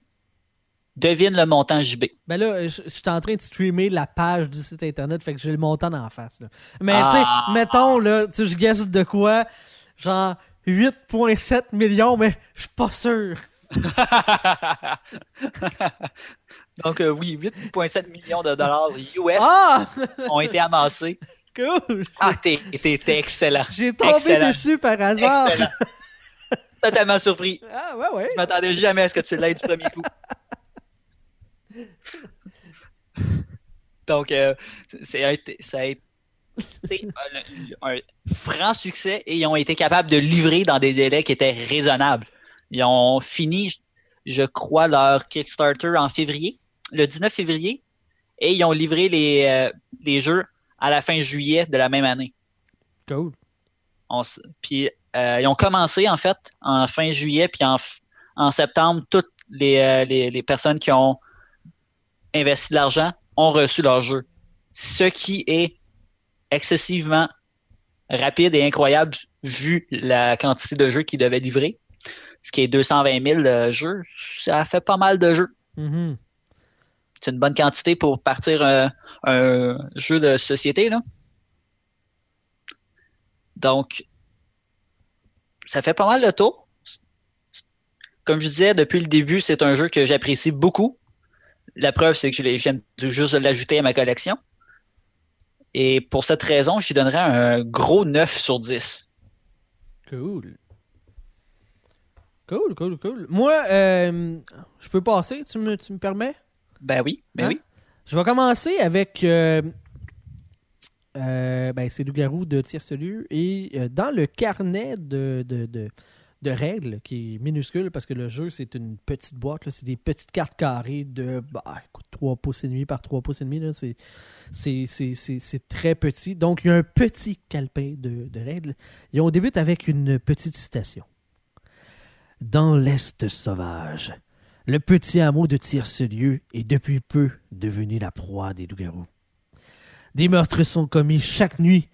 Devine le montant JB. Ben là, je je suis en train de streamer la page du site internet, fait que j'ai le montant en face. là. Mais Ah. tu sais, mettons, là, je guesse de quoi? Genre 8,7 millions, mais je suis pas sûr. Donc euh, oui, 8,7 millions de dollars US Ah! ont été amassés. Cool! Ah, t'es, t'es- t'es excellent. J'ai tombé Excellent. dessus par hasard. Excellent. Totalement surpris. Ah, ouais, ouais. Je m'attendais jamais à ce que tu l'aies du premier coup. Donc, euh, c'est un- ça a été un, un franc succès et ils ont été capables de livrer dans des délais qui étaient raisonnables. Ils ont fini, je crois, leur Kickstarter en février, le 19 février, et ils ont livré les, euh, les jeux à la fin juillet de la même année. Cool. On puis euh, ils ont commencé en fait en fin juillet puis en, en septembre, toutes les, les, les personnes qui ont investi de l'argent ont reçu leur jeu. Ce qui est excessivement rapide et incroyable vu la quantité de jeux qu'ils devaient livrer. Ce qui est 220 000 jeux, ça fait pas mal de jeux. Mhm. C'est une bonne quantité pour partir un, un jeu de société. Là. Donc, ça fait pas mal de tour. Comme je disais, depuis le début, c'est un jeu que j'apprécie beaucoup. La preuve, c'est que je viens juste de l'ajouter à ma collection. Et pour cette raison, je lui donnerais un gros 9 sur 10. Cool. Cool, cool, cool. Moi, euh, je peux passer, tu me, tu me permets? Ben oui, ben Hein? oui. Je vais commencer avec. Euh, euh, ben, c'est Loup-Garou de Tierce-Lieu. Et dans le carnet de, de, de, de règles, qui est minuscule parce que le jeu, c'est une petite boîte. là, C'est des petites cartes carrées de bah, écoute, 3 pouces et demi par 3 pouces et demi. là, C'est, c'est, c'est, c'est, c'est très petit. Donc, il y a un petit calepin de, de règles. Et on débute avec une petite citation. Dans l'Est sauvage, le petit hameau de Tierce-Lieu est depuis peu devenu la proie des loups-garous. Des meurtres sont commis chaque nuit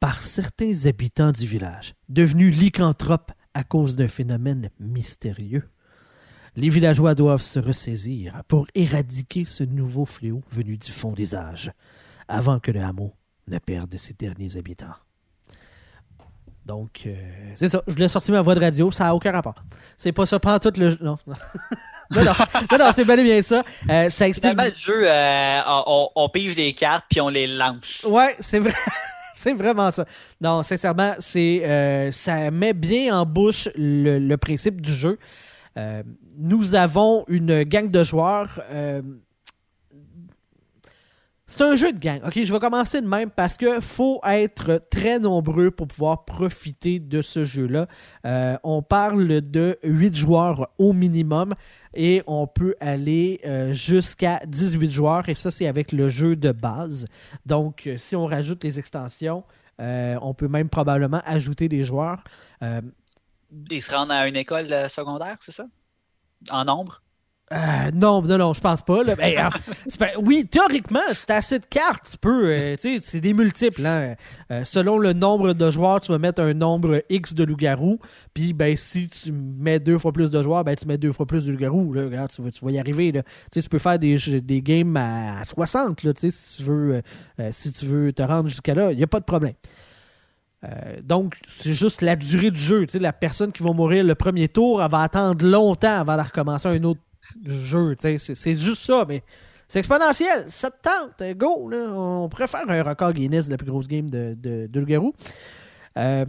par certains habitants du village, devenus lycanthropes à cause d'un phénomène mystérieux. Les villageois doivent se ressaisir pour éradiquer ce nouveau fléau venu du fond des âges, avant que le hameau ne perde ses derniers habitants. Donc, euh, c'est ça. Je l'ai sorti ma voix de radio. Ça n'a aucun rapport. C'est pas ça. Prends tout le. Non, non. non, non, non, c'est bel et bien ça. Euh, ça explique. Finalement, le jeu, euh, on, on pige les cartes puis on les lance. Ouais, c'est vrai. c'est vraiment ça. Non, sincèrement, c'est euh, ça met bien en bouche le, le principe du jeu. Nous avons une gang de joueurs. C'est un jeu de gang. Ok, je vais commencer de même parce que faut être très nombreux pour pouvoir profiter de ce jeu-là. Euh, on parle de 8 joueurs au minimum et on peut aller euh, jusqu'à 18 joueurs et ça c'est avec le jeu de base. Donc euh, si on rajoute les extensions, on peut même probablement ajouter des joueurs. Ils se rendent à une école secondaire, c'est ça? En nombre? Euh, non, non, non, je pense. Ben, pas- oui, théoriquement, c'est assez de cartes. Tu peux, euh, c'est des multiples. hein. Euh, selon le nombre de joueurs, tu vas mettre un nombre X de loups-garous. Puis, ben, si tu mets deux fois plus de joueurs, ben, tu mets deux fois plus de loups-garous. là. Tu tu vas y arriver. Tu peux faire des, games à, à 60, là, tu sais, si tu veux, si tu veux te rendre jusqu'à là. Il n'y a pas de problème. Donc, c'est juste la durée du jeu. La personne qui va mourir le premier tour, elle va attendre longtemps avant de recommencer un autre jeu. C'est juste ça, mais c'est exponentiel. Ça te tente. euh, Go! Là. On pourrait faire un record Guinness de la plus grosse game de, de, de loup-garou. Euh,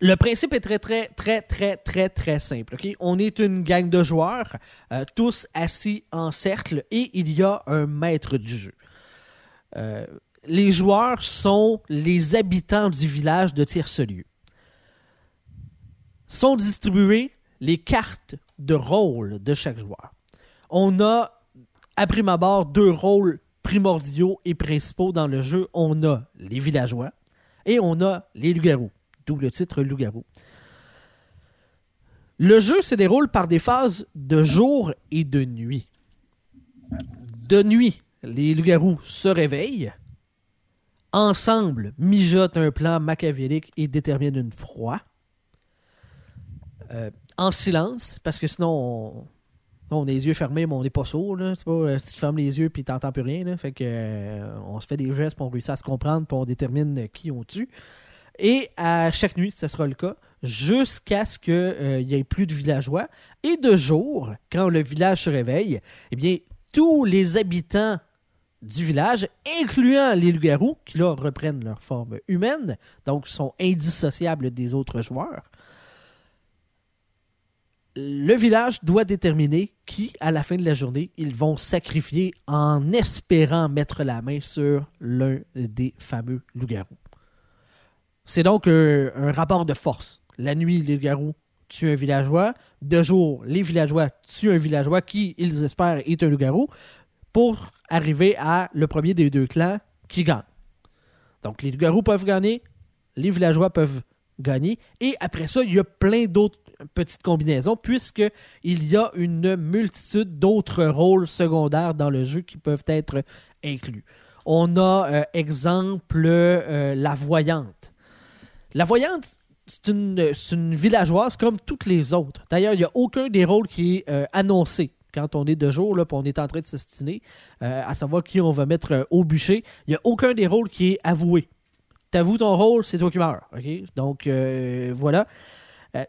le principe est très, très, très, très, très, très simple. On est une gang de joueurs, euh, tous assis en cercle, et il y a un maître du jeu. Les joueurs sont les habitants du village de Tierce-Lieu. Sont distribuées les cartes de rôle de chaque joueur. On a, à prime abord, deux rôles primordiaux et principaux dans le jeu. On a les villageois et on a les loups-garous, d'où le titre loup-garou. Le jeu se déroule par des phases de jour et de nuit. De nuit, les loups-garous se réveillent, ensemble mijotent un plan machiavélique et déterminent une proie. Euh, en silence, parce que sinon on, a les yeux fermés, mais on n'est pas sourd. là. Pas euh, si tu fermes les yeux puis tu n'entends plus rien. Fait que euh, on se fait des gestes, puis on réussit à se comprendre, puis on détermine euh, qui on tue. Et à chaque nuit, ce sera le cas, jusqu'à ce qu'il n'y ait plus de villageois. Et de jour, quand le village se réveille, eh bien, tous les habitants du village, incluant les loups-garous, qui là reprennent leur forme humaine, donc sont indissociables des autres joueurs, le village doit déterminer qui, à la fin de la journée, ils vont sacrifier en espérant mettre la main sur l'un des fameux loups-garous. C'est donc euh, un rapport de force. La nuit, les loups-garous tuent un villageois. De jour, les villageois tuent un villageois qui, ils espèrent, est un loup-garou pour arriver à le premier des deux clans qui gagne. Donc les loups-garous peuvent gagner, les villageois peuvent gagner. Et après ça, il y a plein d'autres petites combinaisons, puisqu'il y a une multitude d'autres rôles secondaires dans le jeu qui peuvent être inclus. On a, euh, exemple, euh, la voyante. La voyante, c'est une, une, villageoise comme toutes les autres. D'ailleurs, il n'y a aucun des rôles qui est euh, annoncé quand on est de jour, là, on est en train de s'estiner, à savoir qui on va mettre au bûcher. Il n'y a aucun des rôles qui est avoué. T'avoues ton rôle, c'est toi qui meurs. Donc, voilà.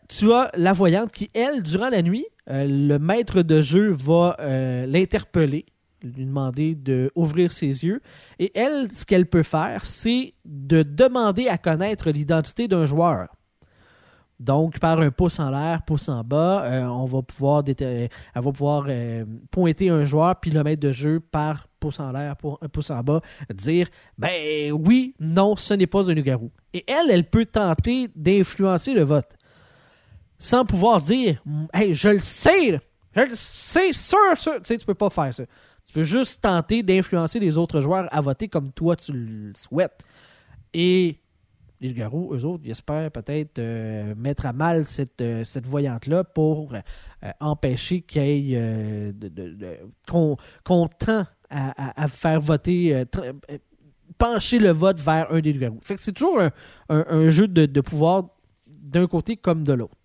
Tu as la voyante qui, elle, durant la nuit, le maître de jeu va l'interpeller lui demander d'ouvrir ses yeux. Et elle, ce qu'elle peut faire, c'est de demander à connaître l'identité d'un joueur. Donc, par un pouce en l'air, pouce en bas, euh, on va pouvoir, elle va pouvoir euh, pointer un joueur, puis le maître de jeu, par pouce en l'air, pouce en bas, dire Ben oui, non, ce n'est pas un loup-garou. Et elle, elle peut tenter d'influencer le vote. Sans pouvoir dire je le sais, je le sais, sûr, sûr. Tu sais, tu peux pas faire ça. Tu peux juste tenter d'influencer les autres joueurs à voter comme toi tu le souhaites. Et les garous, eux autres, ils espèrent peut-être euh, mettre à mal cette, euh, cette voyante-là pour euh, empêcher qu'il y qu'on tend à, faire voter, pencher le vote vers un des garous. Fait que c'est toujours un, jeu de, de pouvoir d'un côté comme de l'autre.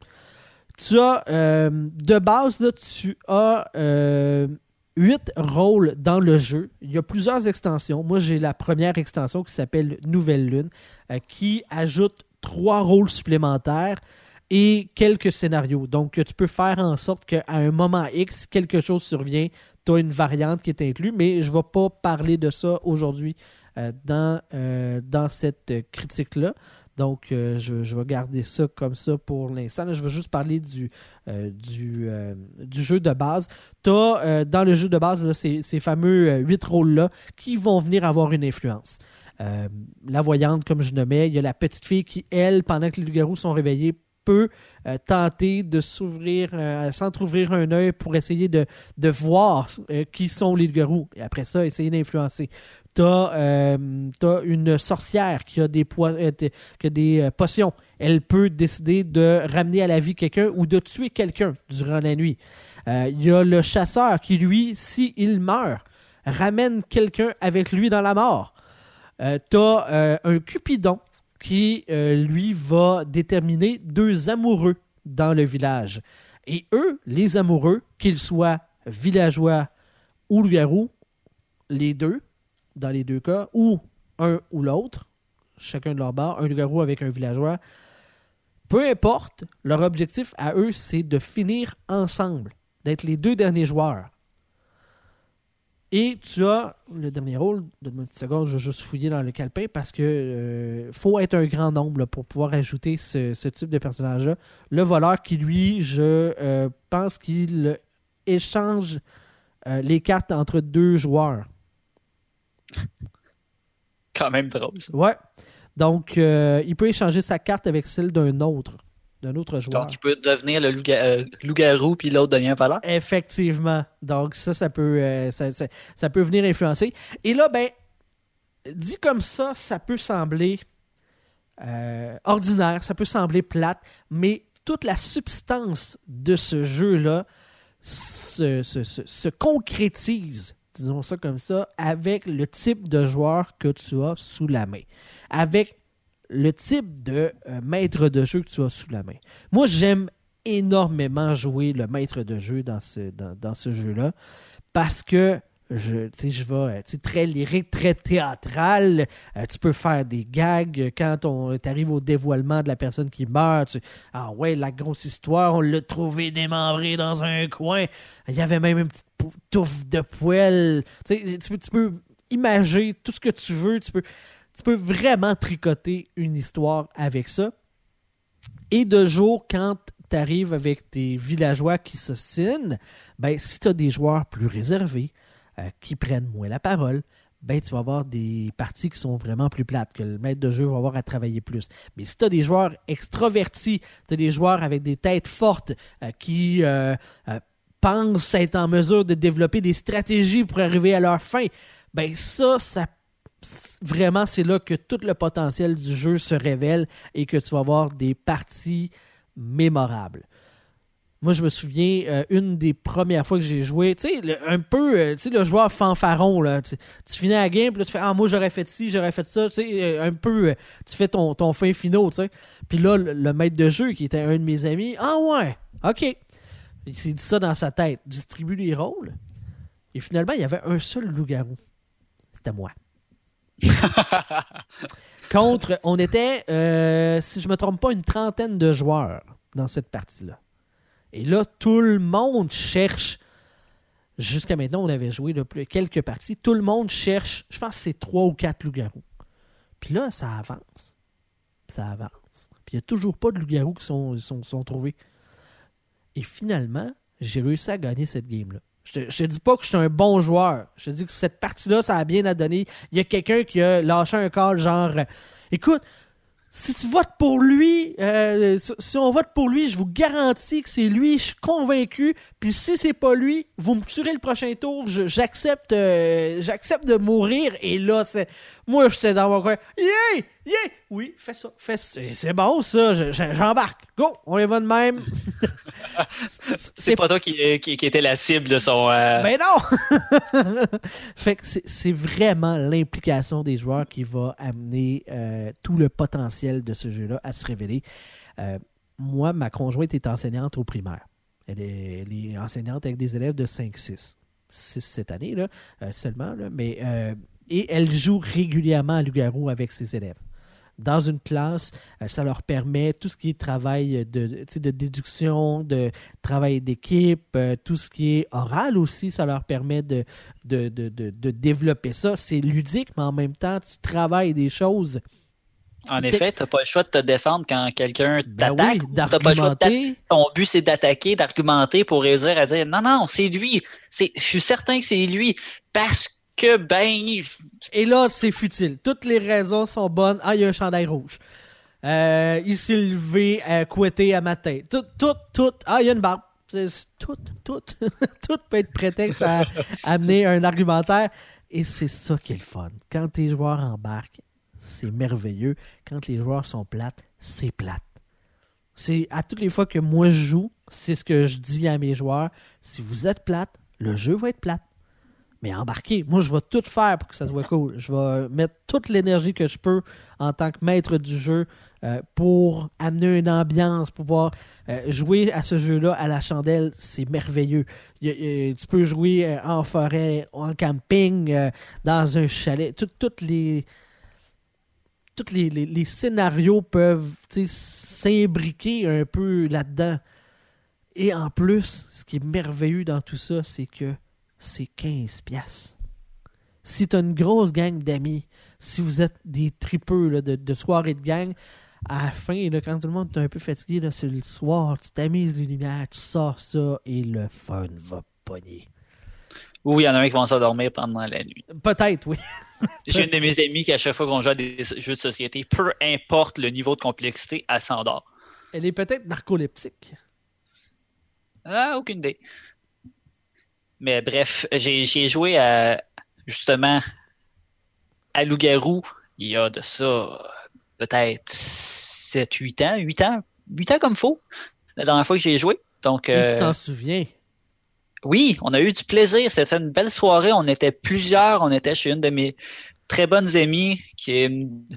Tu as, de base, là, tu as huit rôles dans le jeu. Il y a plusieurs extensions. Moi, j'ai la première extension qui s'appelle Nouvelle Lune, euh, qui ajoute trois rôles supplémentaires et quelques scénarios. Donc, tu peux faire en sorte qu'à un moment X, quelque chose survient, tu as une variante qui est inclue, mais je ne vais pas parler de ça aujourd'hui euh, dans, euh, dans cette critique-là. Donc, euh, je, vais garder ça comme ça pour l'instant. Je vais juste parler du, euh, euh, du, jeu de base. Tu as dans le jeu de base ces, fameux huit rôles-là qui vont venir avoir une influence. la voyante, comme je nommais, il y a la petite fille qui, elle, pendant que les loups-garous sont réveillés, peut tenter de s'ouvrir, s'entrouvrir un œil pour essayer de, de voir qui sont les loups-garous. Et après ça, essayer d'influencer. Euh, t'as une sorcière qui a des, euh, des euh, potions. Elle peut décider de ramener à la vie quelqu'un ou de tuer quelqu'un durant la nuit. Il y a le chasseur qui, lui, s'il meurt, ramène quelqu'un avec lui dans la mort. t'as un Cupidon qui, lui, va déterminer deux amoureux dans le village. Et eux, les amoureux, qu'ils soient villageois ou loup les deux, dans les deux cas, ou un ou l'autre, chacun de leur bord, un loup-garou avec un villageois. Peu importe, leur objectif à eux, c'est de finir ensemble, d'être les deux derniers joueurs. Et tu as le dernier rôle, de une petite seconde, je vais juste fouiller dans le calepin parce que euh, faut être un grand nombre pour pouvoir ajouter ce, type de personnage-là. Le voleur qui, lui, je euh, pense qu'il échange euh, les cartes entre deux joueurs. Quand même drôle. Ça. Ouais. Donc, euh, il peut échanger sa carte avec celle d'un autre, d'un autre joueur. Donc, il peut devenir le euh, loup-garou, puis l'autre devient valeur. Effectivement. Donc, ça, ça peut, euh, ça, peut venir influencer. Et là, ben, dit comme ça, ça peut sembler ordinaire, ça peut sembler plate, mais toute la substance de ce jeu-là se, se concrétise disons ça comme ça, avec le type de joueur que tu as sous la main. Avec le type de euh, maître de jeu que tu as sous la main. Moi, j'aime énormément jouer le maître de jeu dans ce, dans, ce jeu-là parce que je, je vais très lyrique, très théâtral. Euh, tu peux faire des gags quand on arrive au dévoilement de la personne qui meurt. ah ouais, la grosse histoire, on l'a trouvé démembré dans un coin. Il y avait même une petite touffe de poêle. Tu, peux, tu imager tout ce que tu veux. Tu peux, tu peux vraiment tricoter une histoire avec ça. Et de jour, quand tu arrives avec tes villageois qui s'ostinent, ben, si tu as des joueurs plus réservés, euh, qui prennent moins la parole, ben, tu vas avoir des parties qui sont vraiment plus plates, que le maître de jeu va avoir à travailler plus. Mais si tu as des joueurs extrovertis, tu as des joueurs avec des têtes fortes euh, qui euh, pensent être en mesure de développer des stratégies pour arriver à leur fin, ben ça, ça vraiment, c'est là que tout le potentiel du jeu se révèle et que tu vas avoir des parties mémorables. Moi, je me souviens, euh, une des premières fois que j'ai joué, tu sais, un peu, euh, tu sais, le joueur fanfaron, là, tu, finis la game, puis là, tu fais, ah, moi, j'aurais fait ci, j'aurais fait ça, tu sais, euh, un peu, tu fais ton, ton fin finaux, tu sais. Puis là, le, maître de jeu, qui était un de mes amis, ah ouais, ok. Il s'est dit ça dans sa tête, distribue les rôles. Et finalement, il y avait un seul loup-garou. C'était moi. Contre, on était, si je ne me trompe pas, une trentaine de joueurs dans cette partie-là. Et là, tout le monde cherche. Jusqu'à maintenant, on avait joué quelques parties. Tout le monde cherche, je pense que c'est trois ou quatre loups-garous. Puis là, ça avance. Ça avance. Puis il n'y a toujours pas de loups-garous qui sont, sont, trouvés. Et finalement, j'ai réussi à gagner cette game-là. Je te dis pas que je suis un bon joueur. Je te dis que cette partie-là, ça a bien à donner. Il y a quelqu'un qui a lâché un call genre Écoute, si tu votes pour lui, euh, si on vote pour lui, je vous garantis que c'est lui, je suis convaincu. Puis si c'est pas lui, vous me tuerez le prochain tour, j'accepte euh, j'accepte de mourir. Et là, c'est moi, j'étais dans mon coin. Yeah! Yeah! Oui, fais ça. Fais C'est bon, ça. J'embarque. Go! On y va de même. c'est pas toi qui, qui, était la cible de son. Euh, ben non! fait que c'est vraiment l'implication des joueurs qui va amener euh, tout le potentiel de ce jeu-là à se révéler. Euh, moi, ma conjointe est enseignante au primaire. Elle est, elle est enseignante avec des élèves de 5-6. 6 cette année là, seulement, là, mais et elle joue régulièrement à loup avec ses élèves. Dans une classe, euh, ça leur permet tout ce qui est travail de, de déduction, de travail d'équipe, euh, tout ce qui est oral aussi, ça leur permet de, de, de développer ça. C'est ludique, mais en même temps, tu travailles des choses. En effet, tu n'as pas le choix de te défendre quand quelqu'un ben t'attaque. Oui, Ton but, c'est d'attaquer, d'argumenter pour réussir à dire non, non, c'est lui. Je suis certain que c'est lui. Parce que ben. Et là, c'est futile. Toutes les raisons sont bonnes. Ah, il y a un chandail rouge. Euh, il s'est levé, euh, couetté à matin. Tout, tout, tout. Ah, il y a une barbe. Tout, tout. tout peut être prétexte à amener un argumentaire. Et c'est ça qui est le fun. Quand tes joueurs embarquent, c'est merveilleux. Quand les joueurs sont plates, c'est plate. C'est à toutes les fois que moi je joue, c'est ce que je dis à mes joueurs. Si vous êtes plate, le jeu va être plate mais embarquer. Moi, je vais tout faire pour que ça soit cool. Je vais mettre toute l'énergie que je peux en tant que maître du jeu euh, pour amener une ambiance, pouvoir euh, jouer à ce jeu-là à la chandelle. C'est merveilleux. tu peux jouer euh, en forêt, en camping, dans un chalet. toutes les. Tous les, les, scénarios peuvent s'imbriquer un peu là-dedans. Et en plus, ce qui est merveilleux dans tout ça, c'est que c'est 15 pièces. Si tu as une grosse gang d'amis, si vous êtes des tripeux de, de soirée de gang, à la fin, quand tout le monde est un peu fatigué, c'est le soir, tu t'amuses les lumières, tu sors ça et le fun va pogner. Oui, il y en a un qui va s'endormir pendant la nuit. Peut-être, oui. J'ai une de mes amies qui, à chaque fois qu'on joue à des jeux de société, peu importe le niveau de complexité, elle s'endort. Elle est peut-être narcoleptique. Ah, aucune idée. Mais bref, j'ai joué à, justement à Loup-Garou il y a de ça peut-être 7, 8 ans, 8 ans, 8 ans comme faux, la dernière fois que j'ai joué. Donc, Et tu euh, t'en souviens? Oui, on a eu du plaisir. C'était une belle soirée. On était plusieurs. On était chez une de mes très bonnes amies, qui est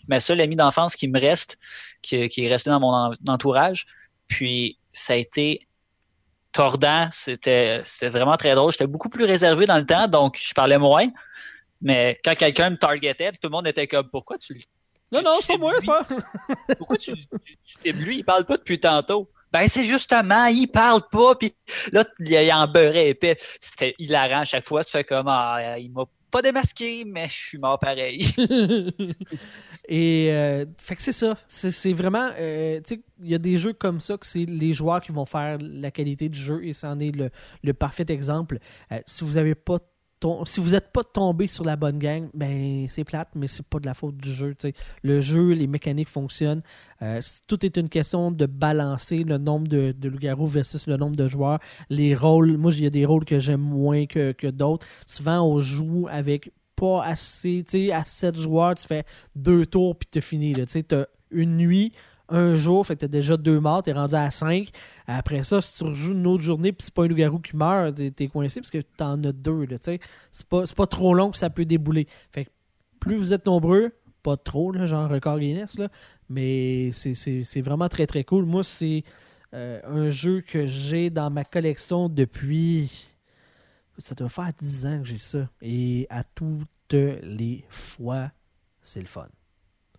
ma seule amie d'enfance qui me reste, qui, qui est restée dans mon entourage. Puis, ça a été tordant. C'était vraiment très drôle. J'étais beaucoup plus réservé dans le temps, donc je parlais moins. Mais quand quelqu'un me targetait, tout le monde était comme Pourquoi tu Non, non, c'est pas moi, c'est pas. Pourquoi tu, tu, lui, il parle pas depuis tantôt? Ben, c'est justement, il parle pas, puis là, il en beurrait épais. C'était hilarant à chaque fois. Tu fais comme, ah, il m'a pas démasqué, mais je suis mort pareil. Et euh, fait que c'est ça. C'est vraiment. Euh, tu sais, il y a des jeux comme ça que c'est les joueurs qui vont faire la qualité du jeu et c'en est le, le, parfait exemple. Euh, si vous avez pas si vous n'êtes pas tombé sur la bonne gang, ben c'est plate, mais c'est pas de la faute du jeu. Le jeu, les mécaniques fonctionnent. Euh, tout est une question de balancer le nombre de, de loups-garous versus le nombre de joueurs. Les rôles, moi, il y a des rôles que j'aime moins que, que d'autres. Souvent, on joue avec pas assez. À 7 joueurs, tu fais deux tours puis tu fini. Tu sais, tu as une nuit, un jour, fait que t'as déjà deux morts, t'es rendu à 5. Après ça, si tu rejoues une autre journée puis c'est pas un loup-garou qui meurt, t'es, t'es coincé parce que t'en as deux. Là, tu c'est, pas, trop long que ça peut débouler. Fait que plus vous êtes nombreux, pas trop, là, genre record Guinness, là, mais c'est vraiment très très cool. Moi, c'est euh, un jeu que j'ai dans ma collection depuis. Ça doit faire 10 ans que j'ai ça. Et à toutes les fois, c'est le fun.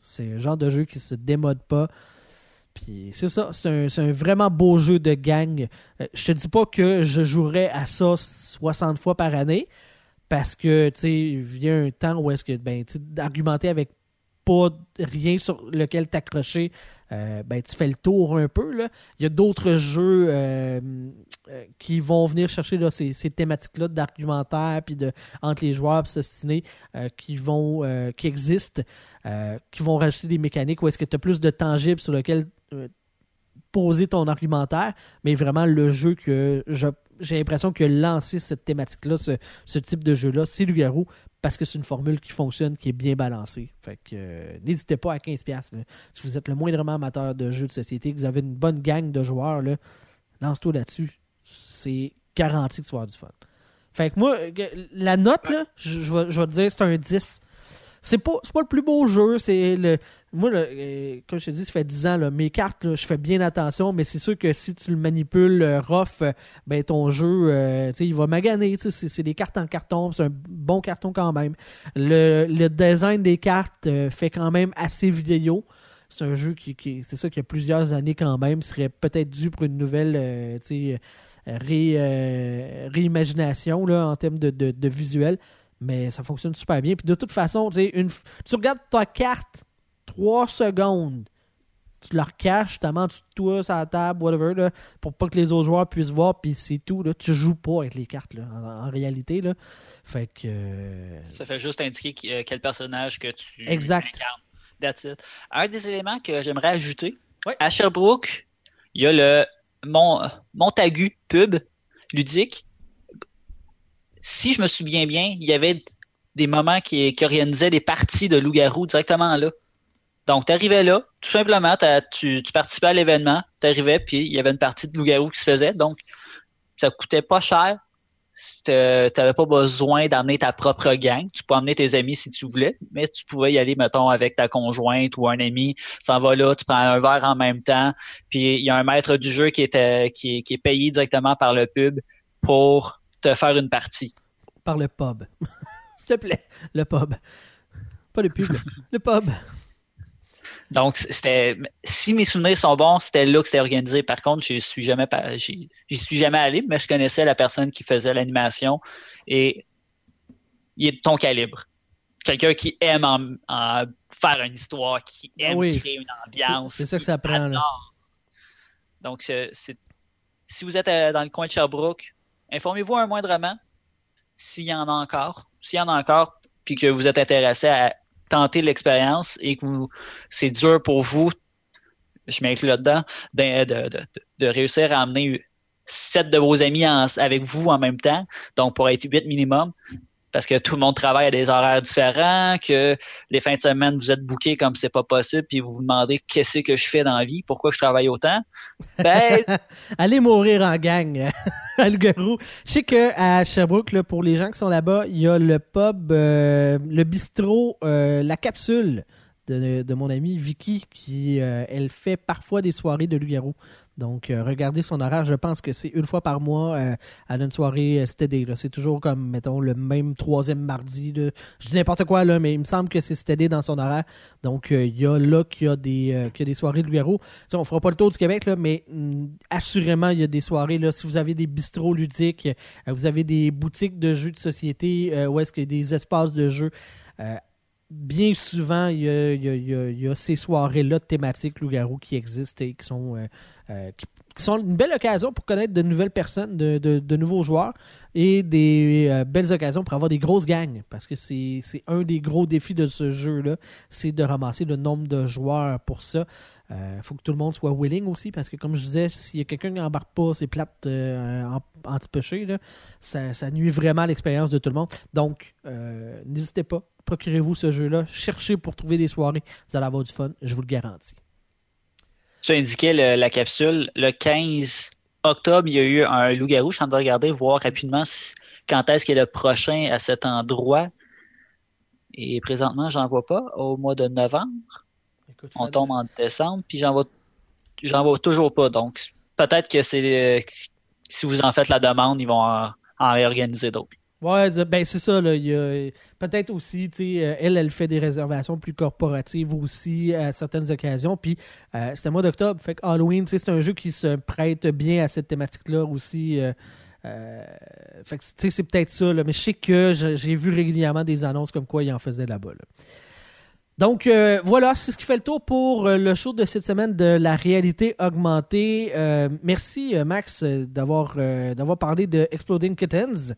C'est un genre de jeu qui se démode pas. Puis c'est ça, c'est un, un vraiment beau jeu de gang. Euh, je te dis pas que je jouerais à ça 60 fois par année, parce que, tu sais, vient un temps où est-ce que, ben, d'argumenter avec pas rien sur lequel t'accrocher, euh, ben, tu fais le tour un peu. Là. Il y a d'autres jeux euh, euh, qui vont venir chercher là, ces, ces thématiques-là d'argumentaire puis de entre les joueurs pis s'ostiner, euh, qui qui existent, qui vont rajouter des mécaniques où est-ce que tu as plus de tangibles sur lequel poser ton argumentaire, mais vraiment le jeu que j'ai l'impression que lancer cette thématique-là, ce, ce type de jeu-là, c'est Loup-Garou, parce que c'est une formule qui fonctionne, qui est bien balancée. Fait que euh, n'hésitez pas à 15$. là. Si vous êtes le moindrement amateur de jeux de société, que vous avez une bonne gang de joueurs, là, lance-toi là-dessus. C'est garanti que tu vas avoir du fun. Fait que moi, euh, la note, là, je, je vais, je vais te dire, c'est un 10. C'est pas, pas le plus beau jeu. C'est le, moi, là, euh, comme je te dis, ça fait 10 ans, mes cartes, je fais bien attention, mais c'est sûr que si tu le manipules euh, rough, euh, ben, ton jeu, euh, il va maganer. C'est, des cartes en carton, c'est un bon carton quand même. Le, le design des cartes fait quand même assez vieillot. C'est un jeu qui, qui- c'est ça, qui a plusieurs années quand même, serait peut-être dû pour une nouvelle, ré, réimagination là, en termes de, de, de visuel. Mais ça fonctionne super bien. Puis de toute façon, tu sais, une, f- tu regardes ta carte 3 secondes, tu la recaches, tu tu toi sur la table, whatever, là, pour pas que les autres joueurs puissent voir, puis c'est tout. Là. Tu joues pas avec les cartes, là, en, en réalité. Là. Fait que. euh, Ça fait juste indiquer euh, quel personnage que tu Exact. incarnes. That's it. Un des éléments que j'aimerais ajouter, à Sherbrooke, il y a le Mont, Montagu pub ludique. Si je me souviens bien, il y avait des moments qui, organisaient des parties de loup-garou directement là. Donc, tu arrivais là, tout simplement, tu, participais à l'événement, tu arrivais, puis il y avait une partie de loup-garou qui se faisait. Donc, ça coûtait pas cher. Tu n'avais pas besoin d'amener ta propre gang. Tu peux emmener tes amis si tu voulais, mais tu pouvais y aller, mettons, avec ta conjointe ou un ami. S'en vas là, tu prends un verre en même temps. Puis il y a un maître du jeu qui est, qui est payé directement par le pub pour faire une partie. par le pub. S'il te plaît, le pub. Pas le pub, le pub. Donc, c'était, si mes souvenirs sont bons, c'était là que c'était organisé. Par contre, je suis jamais, j'y suis jamais allé, mais je connaissais la personne qui faisait l'animation et il est de ton calibre. Quelqu'un qui aime en, en faire une histoire, qui aime oui. créer une ambiance. C'est- ça que ça prend, là. Donc, si vous êtes euh, dans le coin de Sherbrooke, informez-vous un moindrement s'il y en a encore. S'il y en a encore, puis que vous êtes intéressé à tenter l'expérience et que c'est dur pour vous, je m'inclus là-dedans, de, de, de, réussir à amener sept de vos amis avec vous en même temps, donc pour être huit minimum, parce que tout le monde travaille à des horaires différents, que les fins de semaine, vous êtes bookés comme c'est pas possible, puis vous vous demandez qu'est-ce que je fais dans la vie, pourquoi je travaille autant. Ben, Allez mourir en gang à. Je sais qu'à Sherbrooke, pour les gens qui sont là-bas, il y a le pub, euh, le bistrot, euh, la capsule de, mon amie Vicky, qui euh, elle fait parfois des soirées de Loup-Garou. Donc, euh, regardez son horaire. Je pense que c'est une fois par mois. Euh, a une soirée euh, stédée, là. C'est toujours comme, mettons, le même troisième mardi. Je dis n'importe quoi, là, mais il me semble que c'est stédé dans son horaire. Donc, euh, il y a là qu'il y a des, euh, soirées de Loup-Garou. On fera pas le tour du Québec, mais hum, assurément, il y a des soirées. Si vous avez des bistrots ludiques, euh, vous avez des boutiques de jeux de société, euh, où est-ce qu'il y a des espaces de jeux, euh, bien souvent, il y a, ces soirées-là thématiques loup-garou qui existent et qui sont, euh, euh, qui, sont une belle occasion pour connaître de nouvelles personnes, de, de- de nouveaux joueurs et des euh, belles occasions pour avoir des grosses gangs. Parce que c'est un des gros défis de ce jeu-là, c'est de ramasser le nombre de joueurs pour ça. Il faut que tout le monde soit willing aussi, parce que comme je disais, s'il y a quelqu'un qui n'embarque pas ses plates là, ça, ça nuit vraiment à l'expérience de tout le monde. Donc, n'hésitez pas, procurez-vous ce jeu-là, cherchez pour trouver des soirées, vous allez avoir du fun, je vous le garantis. Tu indiquais le- la capsule. Le 15 octobre, il y a eu un loup-garou. Je suis en train de regarder, voir rapidement si- quand est-ce qu'il est le prochain à cet endroit. Et présentement, j'en vois pas. Au mois de novembre, Écoute, on tombe en décembre, puis j'en vois, j'en vois toujours pas. Donc, peut-être que c'est si vous en faites la demande, ils vont en, en réorganiser d'autres. Ouais, c'est- ben c'est ça. Là, il y a- peut-être aussi, euh, elle, elle fait des réservations plus corporatives aussi à certaines occasions. Puis euh, c'est le mois d'octobre, fait que Halloween, c'est un jeu qui se prête bien à cette thématique-là aussi. euh, euh, fait que c'est peut-être ça. Mais je sais que j'ai vu régulièrement des annonces comme quoi ils en faisaient là-bas. là. Donc voilà, c'est ce qui fait le tour pour le show de cette semaine de la réalité augmentée. Merci Max d'avoir d'avoir parlé de Exploding Kittens.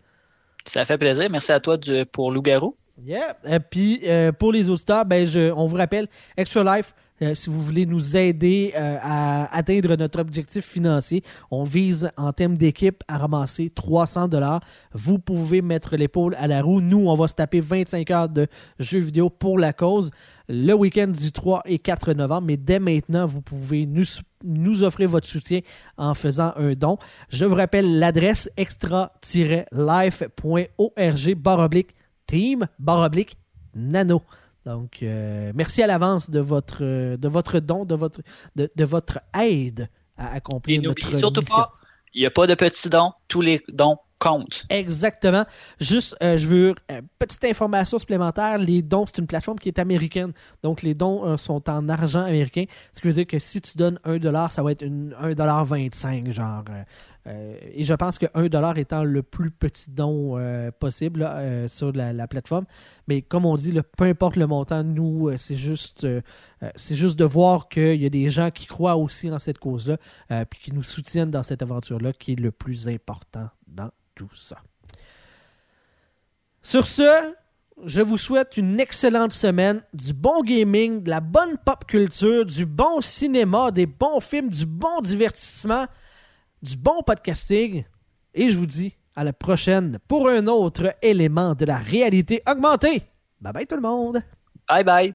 Ça fait plaisir. Merci à toi pour loup-garou. Yeah. Et puis euh, pour les auditeurs, ben on vous rappelle Extra Life. Euh, si vous voulez nous aider euh, à atteindre notre objectif financier, on vise en termes d'équipe à ramasser 300 dollars. Vous pouvez mettre l'épaule à la roue. Nous, on va se taper 25 heures de jeux vidéo pour la cause le week-end du 3 et 4 novembre. Mais dès maintenant, vous pouvez nous, nous offrir votre soutien en faisant un don. Je vous rappelle l'adresse extra-life.org baroblique team baroblique nano. Donc, euh, merci à l'avance de votre, euh, de votre don, de votre, de, de votre aide à accomplir notre surtout mission. pas, il n'y a pas de petits dons. Tous les dons comptent. Exactement. Juste, euh, je veux euh, petite information supplémentaire. Les dons, c'est une plateforme qui est américaine. Donc, les dons euh, sont en argent américain. Ce qui veut dire que si tu donnes 1$, ça va être une, 1$25$, genre. et je pense que 1$ étant le plus petit don possible sur la, la plateforme. Mais comme on dit, peu importe le montant, nous, c'est juste, c'est juste de voir qu'il y a des gens qui croient aussi en cette cause-là, puis qui nous soutiennent dans cette aventure-là, qui est le plus important dans tout ça. Sur ce, je vous souhaite une excellente semaine, du bon gaming, de la bonne pop culture, du bon cinéma, des bons films, du bon divertissement, du bon podcasting. Et je vous dis à la prochaine pour un autre élément de la réalité augmentée. Bye bye tout le monde! Bye bye.